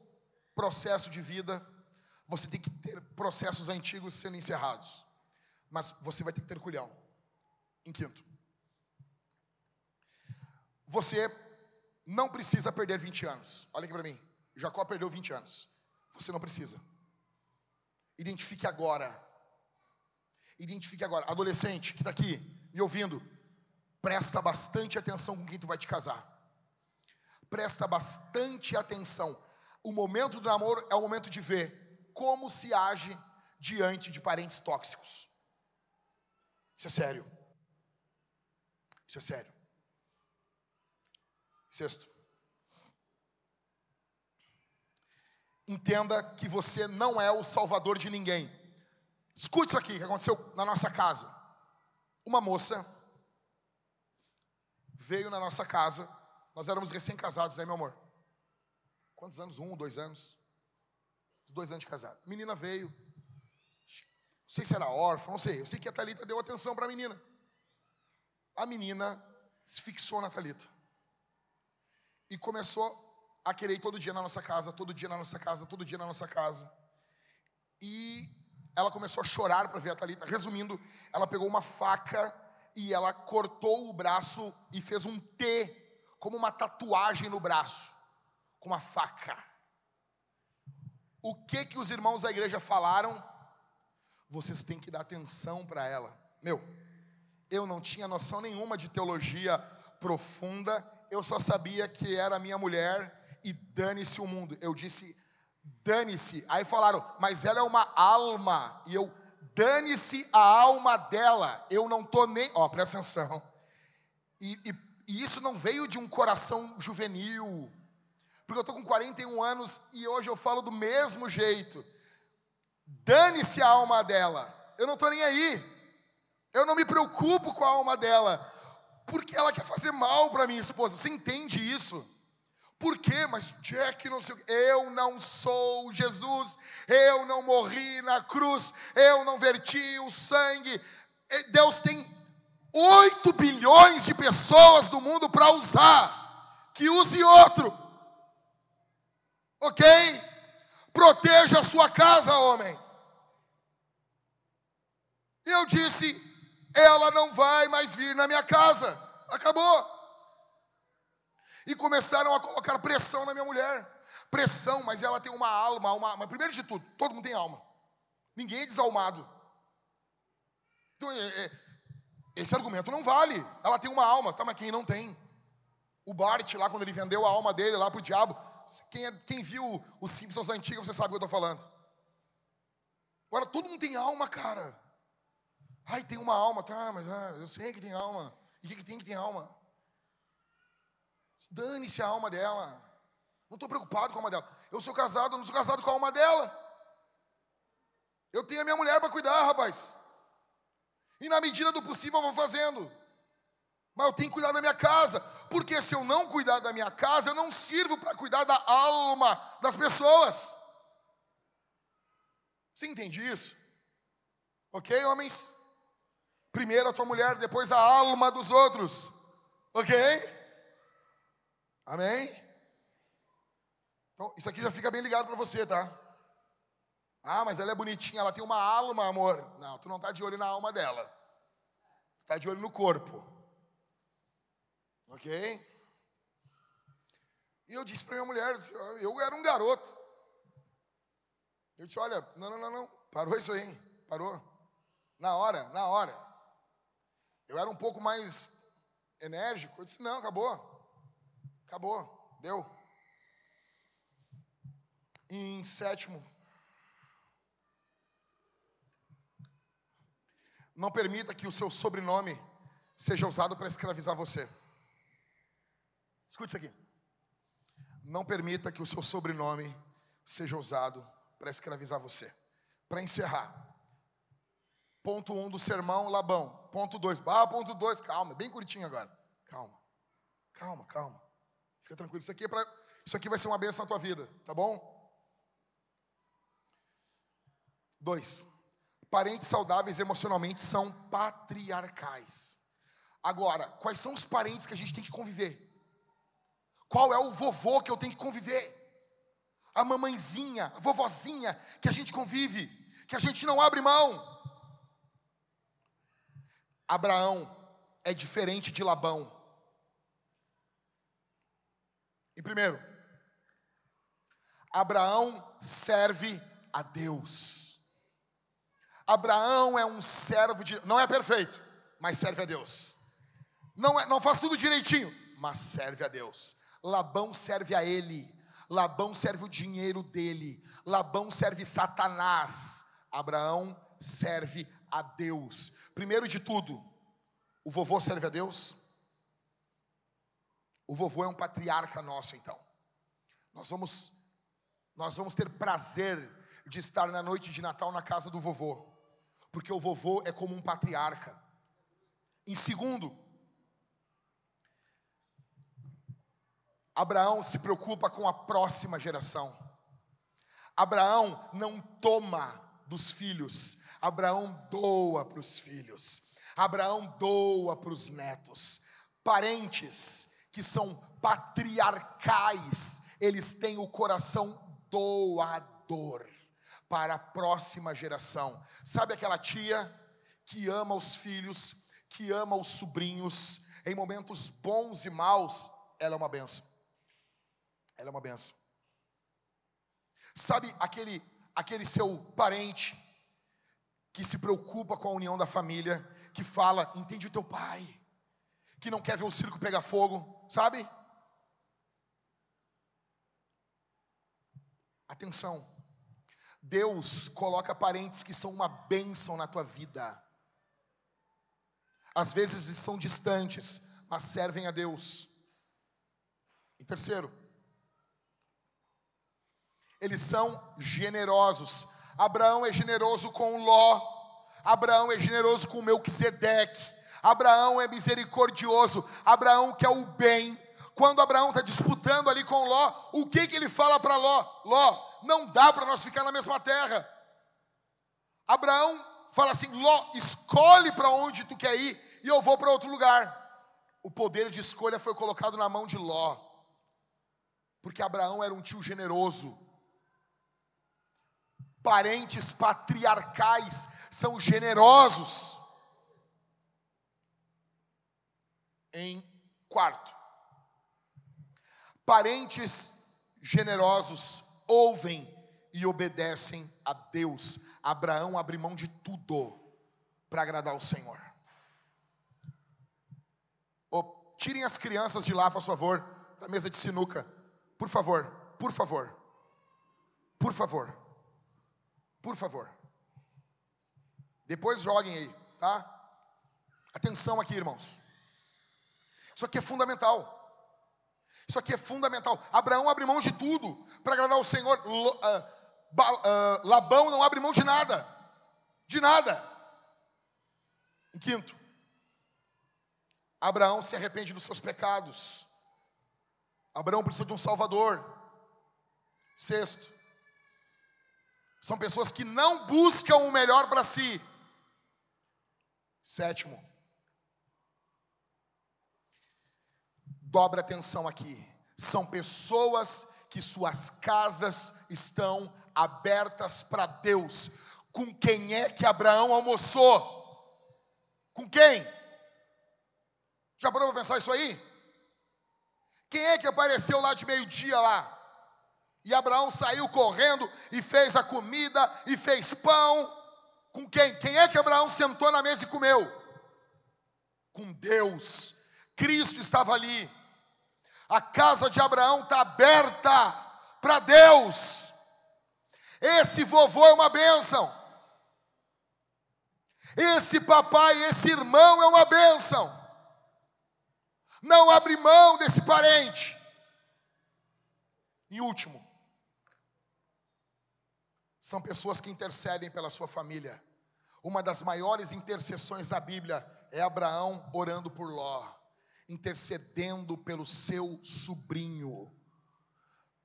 processo de vida, você tem que ter processos antigos sendo encerrados. Mas você vai ter que ter culhão. Em quinto, você não precisa perder 20 anos. Olha aqui para mim. Jacó perdeu 20 anos. Você não precisa. Identifique agora. Identifique agora. Adolescente que está aqui me ouvindo, presta bastante atenção com quem tu vai te casar. Presta bastante atenção. O momento do namoro é o momento de ver como se age diante de parentes tóxicos. Isso é sério. Isso é sério. Sexto. Entenda que você não é o salvador de ninguém. Escute isso aqui que aconteceu na nossa casa. Uma moça veio na nossa casa. Nós éramos recém-casados, né, meu amor? Quantos anos? Um, dois anos? dois anos de casado. A menina veio, não sei se era órfã, não sei. Eu sei que a Thalita deu atenção para a menina. A menina se fixou na Thalita. E começou a querer todo dia na nossa casa, todo dia na nossa casa, todo dia na nossa casa. E ela começou a chorar para ver a Thalita. Resumindo, ela pegou uma faca e ela cortou o braço e fez um T, como uma tatuagem no braço, com uma faca o que que os irmãos da igreja falaram, vocês têm que dar atenção para ela. Meu, eu não tinha noção nenhuma de teologia profunda, eu só sabia que era minha mulher e dane-se o mundo. Eu disse, dane-se. Aí falaram, mas ela é uma alma. E eu, dane-se a alma dela. Eu não tô nem. Ó, presta atenção. E, e, e isso não veio de um coração juvenil porque eu estou com 41 anos e hoje eu falo do mesmo jeito. Dane-se a alma dela, eu não estou nem aí. Eu não me preocupo com a alma dela, porque ela quer fazer mal para minha esposa. Você entende isso? Por quê? Mas Jack, não sei o quê. Eu não sou Jesus, eu não morri na cruz, eu não verti o sangue. Deus tem 8 bilhões de pessoas no mundo para usar, que use outro. Ok? Proteja a sua casa, homem. Eu disse: ela não vai mais vir na minha casa. Acabou. E começaram a colocar pressão na minha mulher. Pressão, mas ela tem uma alma, uma, primeiro de tudo, todo mundo tem alma. Ninguém é desalmado. Então, é, é, esse argumento não vale. Ela tem uma alma, tá? Mas quem não tem? O Bart, lá, quando ele vendeu a alma dele lá para o diabo, quem, é, quem viu os Simpsons antigos, você sabe o que eu estou falando. Agora, todo mundo tem alma, cara. Ai, tem uma alma, tá, mas ah, eu sei que tem alma. E o que, que tem que tem alma? Dane-se a alma dela. Não estou preocupado com a alma dela. Eu sou casado, eu não sou casado com a alma dela. Eu tenho a minha mulher para cuidar, rapaz. E na medida do possível eu vou fazendo. Mas eu tenho que cuidar da minha casa. Porque se eu não cuidar da minha casa, eu não sirvo para cuidar da alma das pessoas. Você entende isso? Ok, homens? Primeiro a tua mulher, depois a alma dos outros. Ok? Amém? Então, isso aqui já fica bem ligado para você, tá? Ah, mas ela é bonitinha, ela tem uma alma, amor. Não, tu não está de olho na alma dela. Tu está de olho no corpo. Ok? E eu disse para minha mulher, eu era um garoto. Eu disse, olha, não, não, não, não, parou isso aí, parou. Na hora, na hora. Eu era um pouco mais enérgico. Eu disse, não, acabou. Acabou, deu. Em sétimo, não permita que o seu sobrenome seja usado para escravizar você. Escute isso aqui. Não permita que o seu sobrenome seja usado para escravizar você. Para encerrar. Ponto 1 um do sermão, Labão. Ponto 2. Ah, ponto 2, calma, bem curtinho agora. Calma. Calma, calma. Fica tranquilo. Isso aqui, é isso aqui vai ser uma benção na tua vida, tá bom? Dois. Parentes saudáveis emocionalmente são patriarcais. Agora, quais são os parentes que a gente tem que conviver? Qual é o vovô que eu tenho que conviver? A mamãezinha, a vovozinha que a gente convive, que a gente não abre mão. Abraão é diferente de Labão. Em primeiro, Abraão serve a Deus. Abraão é um servo de. Não é perfeito, mas serve a Deus. Não, é, não faz tudo direitinho, mas serve a Deus. Labão serve a ele. Labão serve o dinheiro dele. Labão serve Satanás. Abraão serve a Deus. Primeiro de tudo, o vovô serve a Deus? O vovô é um patriarca nosso, então. Nós vamos nós vamos ter prazer de estar na noite de Natal na casa do vovô, porque o vovô é como um patriarca. Em segundo, Abraão se preocupa com a próxima geração. Abraão não toma dos filhos, Abraão doa para os filhos. Abraão doa para os netos. Parentes que são patriarcais, eles têm o coração doador para a próxima geração. Sabe aquela tia que ama os filhos, que ama os sobrinhos, em momentos bons e maus, ela é uma benção. Ela é uma benção. Sabe aquele aquele seu parente que se preocupa com a união da família, que fala, entende o teu pai, que não quer ver o circo pegar fogo, sabe? Atenção, Deus coloca parentes que são uma bênção na tua vida. Às vezes são distantes, mas servem a Deus. E terceiro, eles são generosos. Abraão é generoso com Ló, Abraão é generoso com Melquisedeque, Abraão é misericordioso, Abraão quer o bem. Quando Abraão está disputando ali com Ló, o que, que ele fala para Ló? Ló, não dá para nós ficar na mesma terra. Abraão fala assim: Ló, escolhe para onde tu quer ir e eu vou para outro lugar. O poder de escolha foi colocado na mão de Ló, porque Abraão era um tio generoso. Parentes patriarcais são generosos. em quarto. Parentes generosos ouvem e obedecem a Deus. Abraão abre mão de tudo para agradar o Senhor. Oh, tirem as crianças de lá, por favor, da mesa de sinuca. Por favor, por favor. Por favor. Por favor. Depois joguem aí, tá? Atenção aqui, irmãos. Isso aqui é fundamental. Isso aqui é fundamental. Abraão abre mão de tudo para agradar o Senhor. Ah, ah, Labão não abre mão de nada. De nada. Em quinto, Abraão se arrepende dos seus pecados. Abraão precisa de um Salvador. Sexto, são pessoas que não buscam o melhor para si. Sétimo, dobre atenção aqui. São pessoas que suas casas estão abertas para Deus. Com quem é que Abraão almoçou? Com quem? Já parou para pensar isso aí? Quem é que apareceu lá de meio-dia lá? E Abraão saiu correndo e fez a comida e fez pão. Com quem? Quem é que Abraão sentou na mesa e comeu? Com Deus. Cristo estava ali. A casa de Abraão está aberta para Deus. Esse vovô é uma bênção. Esse papai, esse irmão é uma bênção. Não abre mão desse parente. E último, são pessoas que intercedem pela sua família. Uma das maiores intercessões da Bíblia é Abraão orando por Ló, intercedendo pelo seu sobrinho.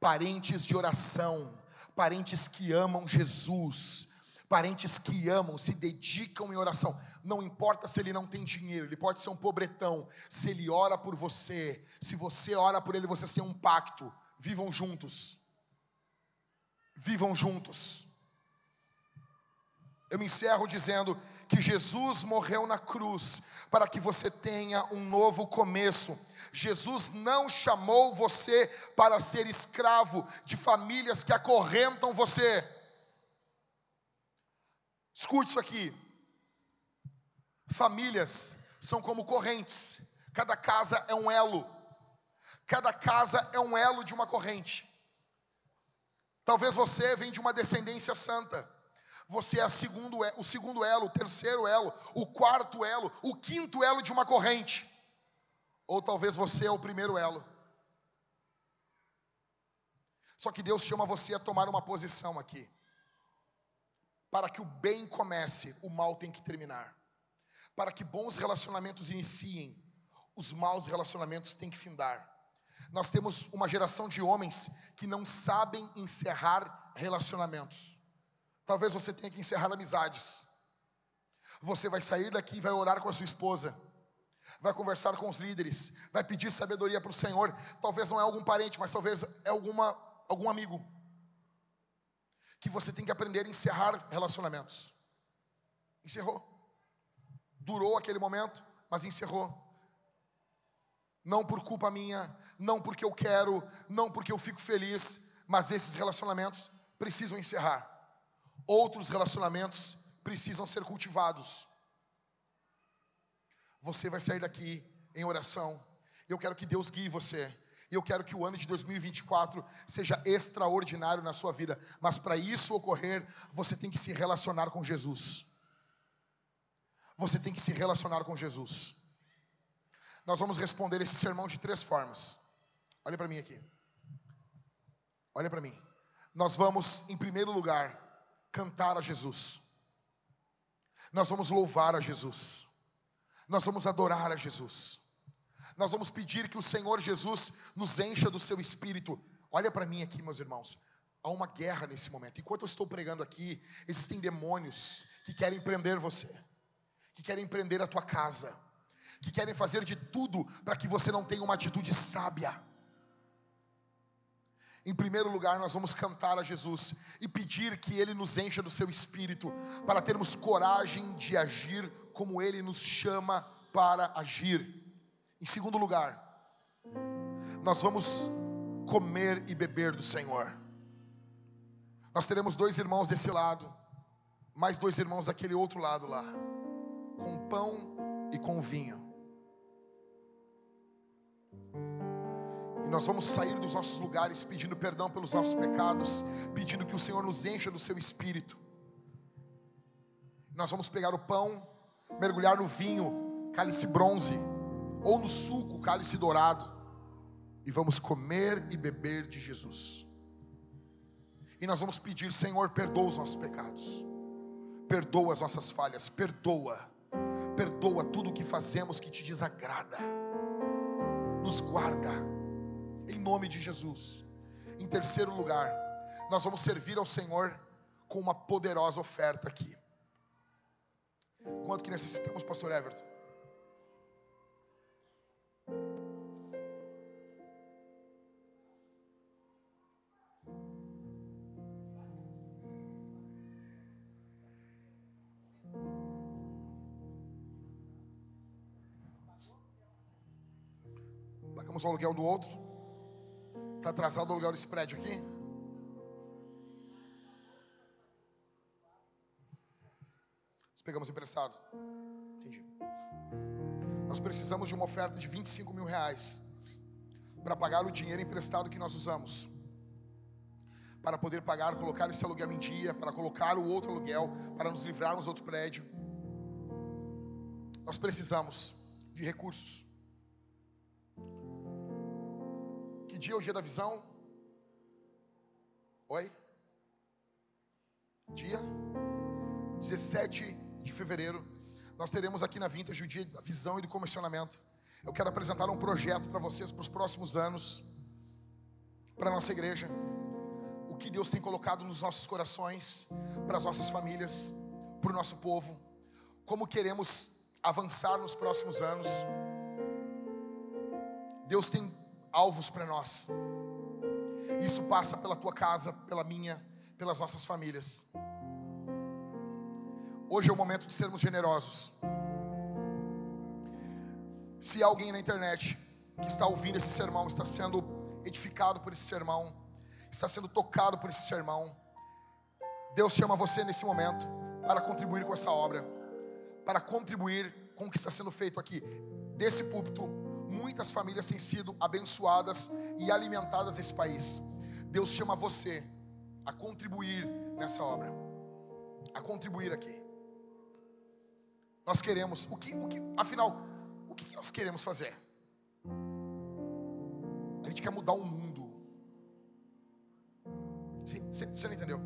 Parentes de oração, parentes que amam Jesus, Parentes que amam, se dedicam em oração. Não importa se ele não tem dinheiro, ele pode ser um pobretão. Se ele ora por você, se você ora por ele, vocês têm um pacto. Vivam juntos. Vivam juntos. Eu me encerro dizendo que Jesus morreu na cruz para que você tenha um novo começo. Jesus não chamou você para ser escravo de famílias que acorrentam você. Escute isso aqui. Famílias são como correntes. Cada casa é um elo. Cada casa é um elo de uma corrente. Talvez você venha de uma descendência santa. Você é segundo, o segundo elo, o terceiro elo, o quarto elo, o quinto elo de uma corrente. Ou talvez você é o primeiro elo. Só que Deus chama você a tomar uma posição aqui. Para que o bem comece, o mal tem que terminar. Para que bons relacionamentos iniciem, os maus relacionamentos têm que findar. Nós temos uma geração de homens que não sabem encerrar relacionamentos. Talvez você tenha que encerrar amizades. Você vai sair daqui e vai orar com a sua esposa. Vai conversar com os líderes, vai pedir sabedoria para o Senhor. Talvez não é algum parente, mas talvez é alguma, algum amigo que você tem que aprender a encerrar relacionamentos. Encerrou. Durou aquele momento, mas encerrou. Não por culpa minha, não porque eu quero, não porque eu fico feliz, mas esses relacionamentos precisam encerrar. Outros relacionamentos precisam ser cultivados. Você vai sair daqui em oração. Eu quero que Deus guie você eu quero que o ano de 2024 seja extraordinário na sua vida. Mas para isso ocorrer, você tem que se relacionar com Jesus. Você tem que se relacionar com Jesus. Nós vamos responder esse sermão de três formas. Olha para mim aqui. Olha para mim. Nós vamos, em primeiro lugar, cantar a Jesus. Nós vamos louvar a Jesus. Nós vamos adorar a Jesus nós vamos pedir que o Senhor Jesus nos encha do seu espírito. Olha para mim aqui, meus irmãos. Há uma guerra nesse momento. Enquanto eu estou pregando aqui, existem demônios que querem prender você, que querem prender a tua casa, que querem fazer de tudo para que você não tenha uma atitude sábia. Em primeiro lugar, nós vamos cantar a Jesus e pedir que Ele nos encha do seu espírito, para termos coragem de agir como Ele nos chama para agir. Em segundo lugar, nós vamos comer e beber do Senhor. Nós teremos dois irmãos desse lado, mais dois irmãos daquele outro lado lá, com pão e com vinho. E nós vamos sair dos nossos lugares pedindo perdão pelos nossos pecados, pedindo que o Senhor nos encha do seu espírito. Nós vamos pegar o pão, mergulhar no vinho, cálice bronze ou no suco, cálice dourado, e vamos comer e beber de Jesus. E nós vamos pedir, Senhor, perdoa os nossos pecados, perdoa as nossas falhas, perdoa, perdoa tudo o que fazemos que te desagrada, nos guarda, em nome de Jesus. Em terceiro lugar, nós vamos servir ao Senhor com uma poderosa oferta aqui. Quanto que necessitamos, Pastor Everton? Pagamos o aluguel do outro. Está atrasado o aluguel desse prédio aqui? pegamos emprestado. Entendi. Nós precisamos de uma oferta de 25 mil reais para pagar o dinheiro emprestado que nós usamos. Para poder pagar, colocar esse aluguel em dia, para colocar o outro aluguel, para nos livrarmos do outro prédio. Nós precisamos de recursos. Que dia é o dia da visão? Oi? Dia 17 de fevereiro, nós teremos aqui na Vintage o dia da visão e do comissionamento. Eu quero apresentar um projeto para vocês para os próximos anos, para a nossa igreja. O que Deus tem colocado nos nossos corações, para as nossas famílias, para o nosso povo. Como queremos avançar nos próximos anos. Deus tem alvos para nós. Isso passa pela tua casa, pela minha, pelas nossas famílias. Hoje é o momento de sermos generosos. Se alguém na internet que está ouvindo esse sermão está sendo edificado por esse sermão, está sendo tocado por esse sermão, Deus chama você nesse momento para contribuir com essa obra, para contribuir com o que está sendo feito aqui. Desse púlpito, muitas famílias têm sido abençoadas e alimentadas nesse país. Deus chama você a contribuir nessa obra, a contribuir aqui. Nós queremos, o que, o que afinal, o que nós queremos fazer? A gente quer mudar o mundo. Você, você, você não entendeu?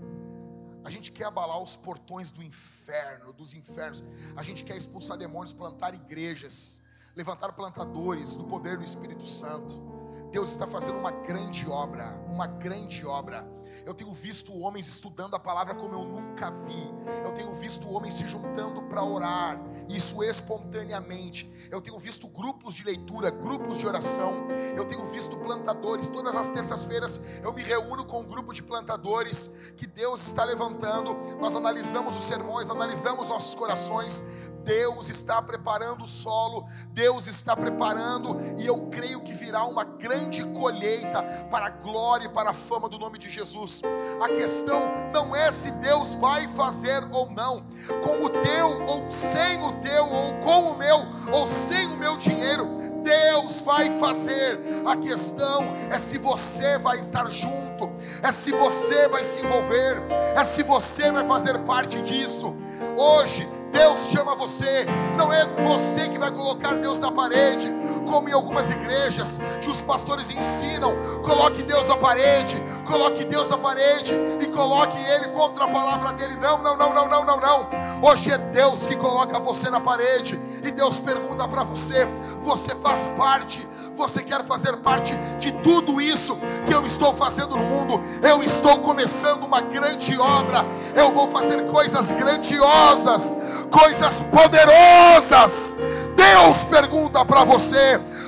A gente quer abalar os portões do inferno, dos infernos. A gente quer expulsar demônios, plantar igrejas, levantar plantadores no poder do Espírito Santo. Deus está fazendo uma grande obra, uma grande obra. Eu tenho visto homens estudando a palavra como eu nunca vi. Eu tenho visto homens se juntando para orar, isso espontaneamente. Eu tenho visto grupos de leitura, grupos de oração. Eu tenho visto plantadores. Todas as terças-feiras eu me reúno com um grupo de plantadores que Deus está levantando. Nós analisamos os sermões, analisamos nossos corações. Deus está preparando o solo, Deus está preparando, e eu creio que virá uma grande colheita para a glória e para a fama do nome de Jesus. A questão não é se Deus vai fazer ou não, com o teu ou sem o teu, ou com o meu ou sem o meu dinheiro, Deus vai fazer. A questão é se você vai estar junto, é se você vai se envolver, é se você vai fazer parte disso. Hoje, Deus chama você, não é você que vai colocar Deus na parede, como em algumas igrejas que os pastores ensinam: coloque Deus na parede, coloque Deus na parede e coloque Ele contra a palavra dele. Não, não, não, não, não, não, não. Hoje é Deus que coloca você na parede e Deus pergunta para você: você faz parte você quer fazer parte de tudo isso que eu estou fazendo no mundo? Eu estou começando uma grande obra. Eu vou fazer coisas grandiosas, coisas poderosas. Deus pergunta para você: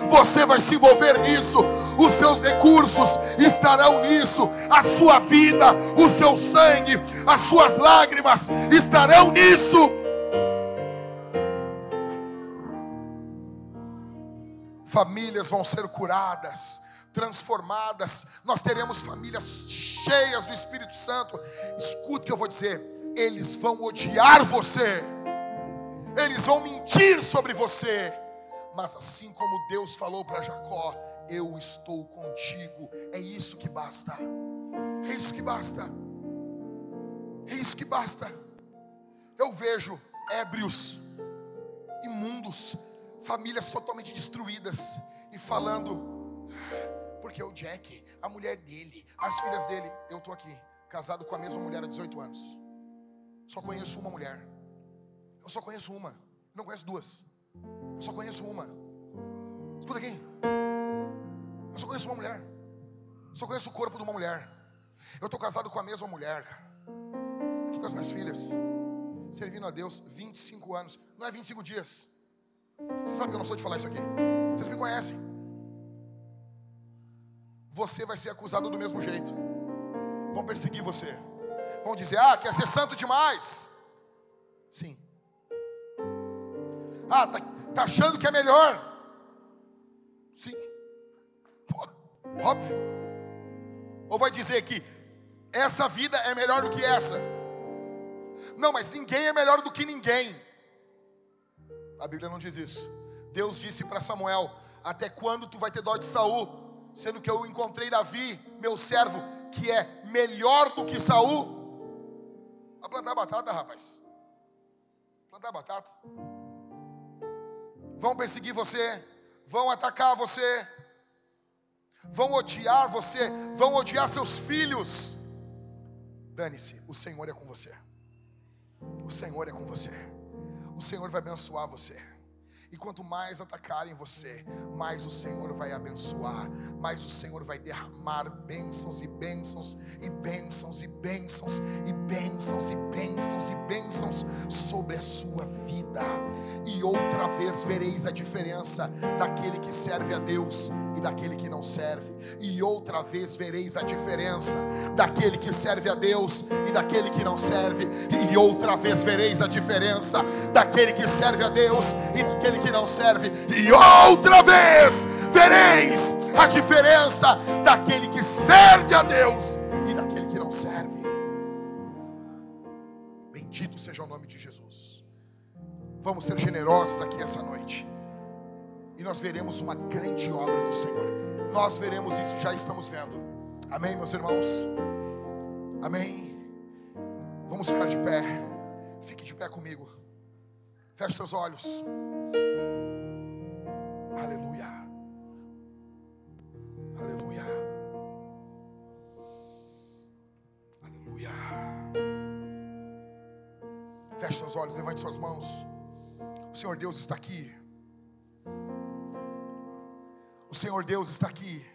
você vai se envolver nisso? Os seus recursos estarão nisso, a sua vida, o seu sangue, as suas lágrimas estarão nisso. famílias vão ser curadas, transformadas, nós teremos famílias cheias do Espírito Santo. Escute o que eu vou dizer: eles vão odiar você, eles vão mentir sobre você, mas assim como Deus falou para Jacó, eu estou contigo, é isso que basta, é isso que basta, é isso que basta. Eu vejo ébrios, imundos, famílias totalmente destruídas e falando: Porque o Jack, a mulher dele, as filhas dele, eu tô aqui, casado com a mesma mulher há 18 anos. Só conheço uma mulher. Eu só conheço uma. Não conheço duas. Eu só conheço uma. Escuta aqui. Eu só conheço uma mulher. Eu só conheço o corpo de uma mulher. Eu estou casado com a mesma mulher, cara. Aqui estão as minhas filhas. Servindo a Deus 25 anos. Não é 25 dias. Você sabe que eu não sou de falar isso aqui. Vocês me conhecem. Você vai ser acusado do mesmo jeito. Vão perseguir você. Vão dizer, ah, quer ser santo demais. Sim. Ah, tá, tá achando que é melhor? Sim. Pô, óbvio. Ou vai dizer que essa vida é melhor do que essa? Não, mas ninguém é melhor do que ninguém. A Bíblia não diz isso. Deus disse para Samuel: Até quando tu vai ter dó de Saul? Sendo que eu encontrei Davi, meu servo, que é melhor do que Saul. A plantar batata, rapaz. Plantar batata. Vão perseguir você, vão atacar você, vão odiar você, vão odiar seus filhos. Dane-se, o Senhor é com você. O Senhor é com você. O Senhor vai abençoar você. E quanto mais atacarem você, mais o Senhor vai abençoar, mais o Senhor vai derramar bênçãos e bênçãos e bênçãos e bênçãos e bênçãos e bênçãos e bênçãos sobre a sua vida. E outra vez vereis a diferença daquele que serve a Deus e daquele que não serve. E outra vez vereis a diferença daquele que serve a Deus e daquele que não serve. E outra vez vereis a diferença daquele que serve a Deus e daquele que que não serve, e outra vez vereis a diferença daquele que serve a Deus e daquele que não serve. Bendito seja o nome de Jesus. Vamos ser generosos aqui essa noite, e nós veremos uma grande obra do Senhor. Nós veremos isso, já estamos vendo. Amém, meus irmãos? Amém. Vamos ficar de pé. Fique de pé comigo. Feche seus olhos. Aleluia. Aleluia. Aleluia. Feche seus olhos, levante suas mãos. O Senhor Deus está aqui. O Senhor Deus está aqui.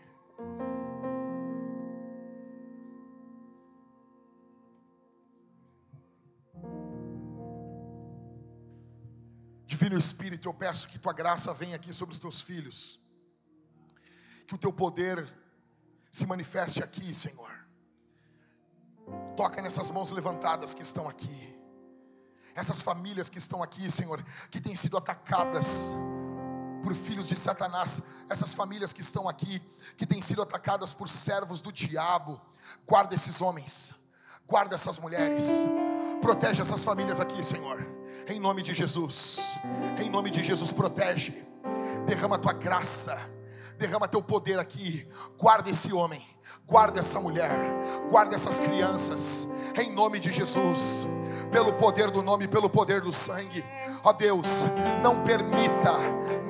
Divino Espírito, eu peço que tua graça venha aqui sobre os teus filhos, que o teu poder se manifeste aqui, Senhor. Toca nessas mãos levantadas que estão aqui, essas famílias que estão aqui, Senhor, que têm sido atacadas por filhos de Satanás, essas famílias que estão aqui, que têm sido atacadas por servos do diabo, guarda esses homens, guarda essas mulheres, protege essas famílias aqui, Senhor. Em nome de Jesus. Em nome de Jesus, protege. Derrama a tua graça. Derrama teu poder aqui. Guarda esse homem. Guarda essa mulher. Guarda essas crianças. Em nome de Jesus. Pelo poder do nome, pelo poder do sangue. Ó Deus, não permita,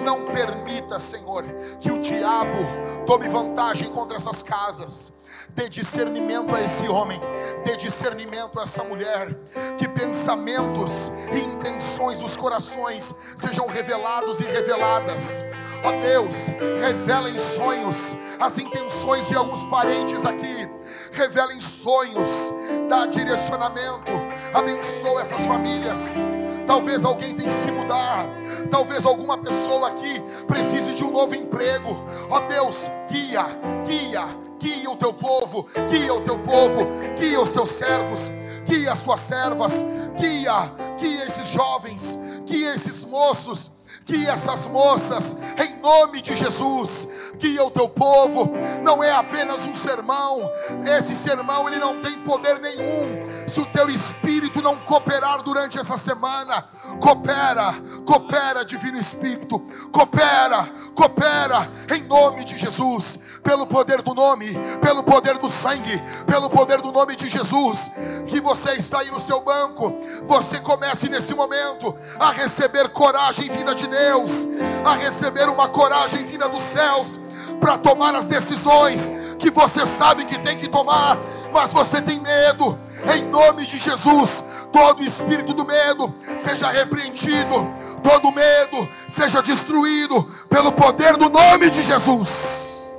não permita, Senhor, que o diabo tome vantagem contra essas casas Dê discernimento a esse homem, dê discernimento a essa mulher, que pensamentos e intenções dos corações sejam revelados e reveladas. Ó Deus, revela em sonhos as intenções de alguns parentes aqui, revela em sonhos, dá direcionamento, abençoa essas famílias. Talvez alguém tenha que se mudar. Talvez alguma pessoa aqui precise de um novo emprego. Ó oh Deus, guia, guia, guia o teu povo, guia o teu povo, guia os teus servos, guia as tuas servas, guia, guia esses jovens, guia esses moços que essas moças, em nome de Jesus, guia o teu povo, não é apenas um sermão, esse sermão ele não tem poder nenhum, se o teu espírito não cooperar durante essa semana, coopera, coopera, Divino Espírito, coopera, coopera, em nome de Jesus, pelo poder do nome, pelo poder do sangue, pelo poder do nome de Jesus, que você está aí no seu banco, você comece nesse momento a receber coragem vinda de Deus Deus, a receber uma coragem vinda dos céus para tomar as decisões que você sabe que tem que tomar, mas você tem medo. Em nome de Jesus, todo espírito do medo seja repreendido, todo medo seja destruído pelo poder do nome de Jesus.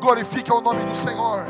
Glorifique o nome do Senhor.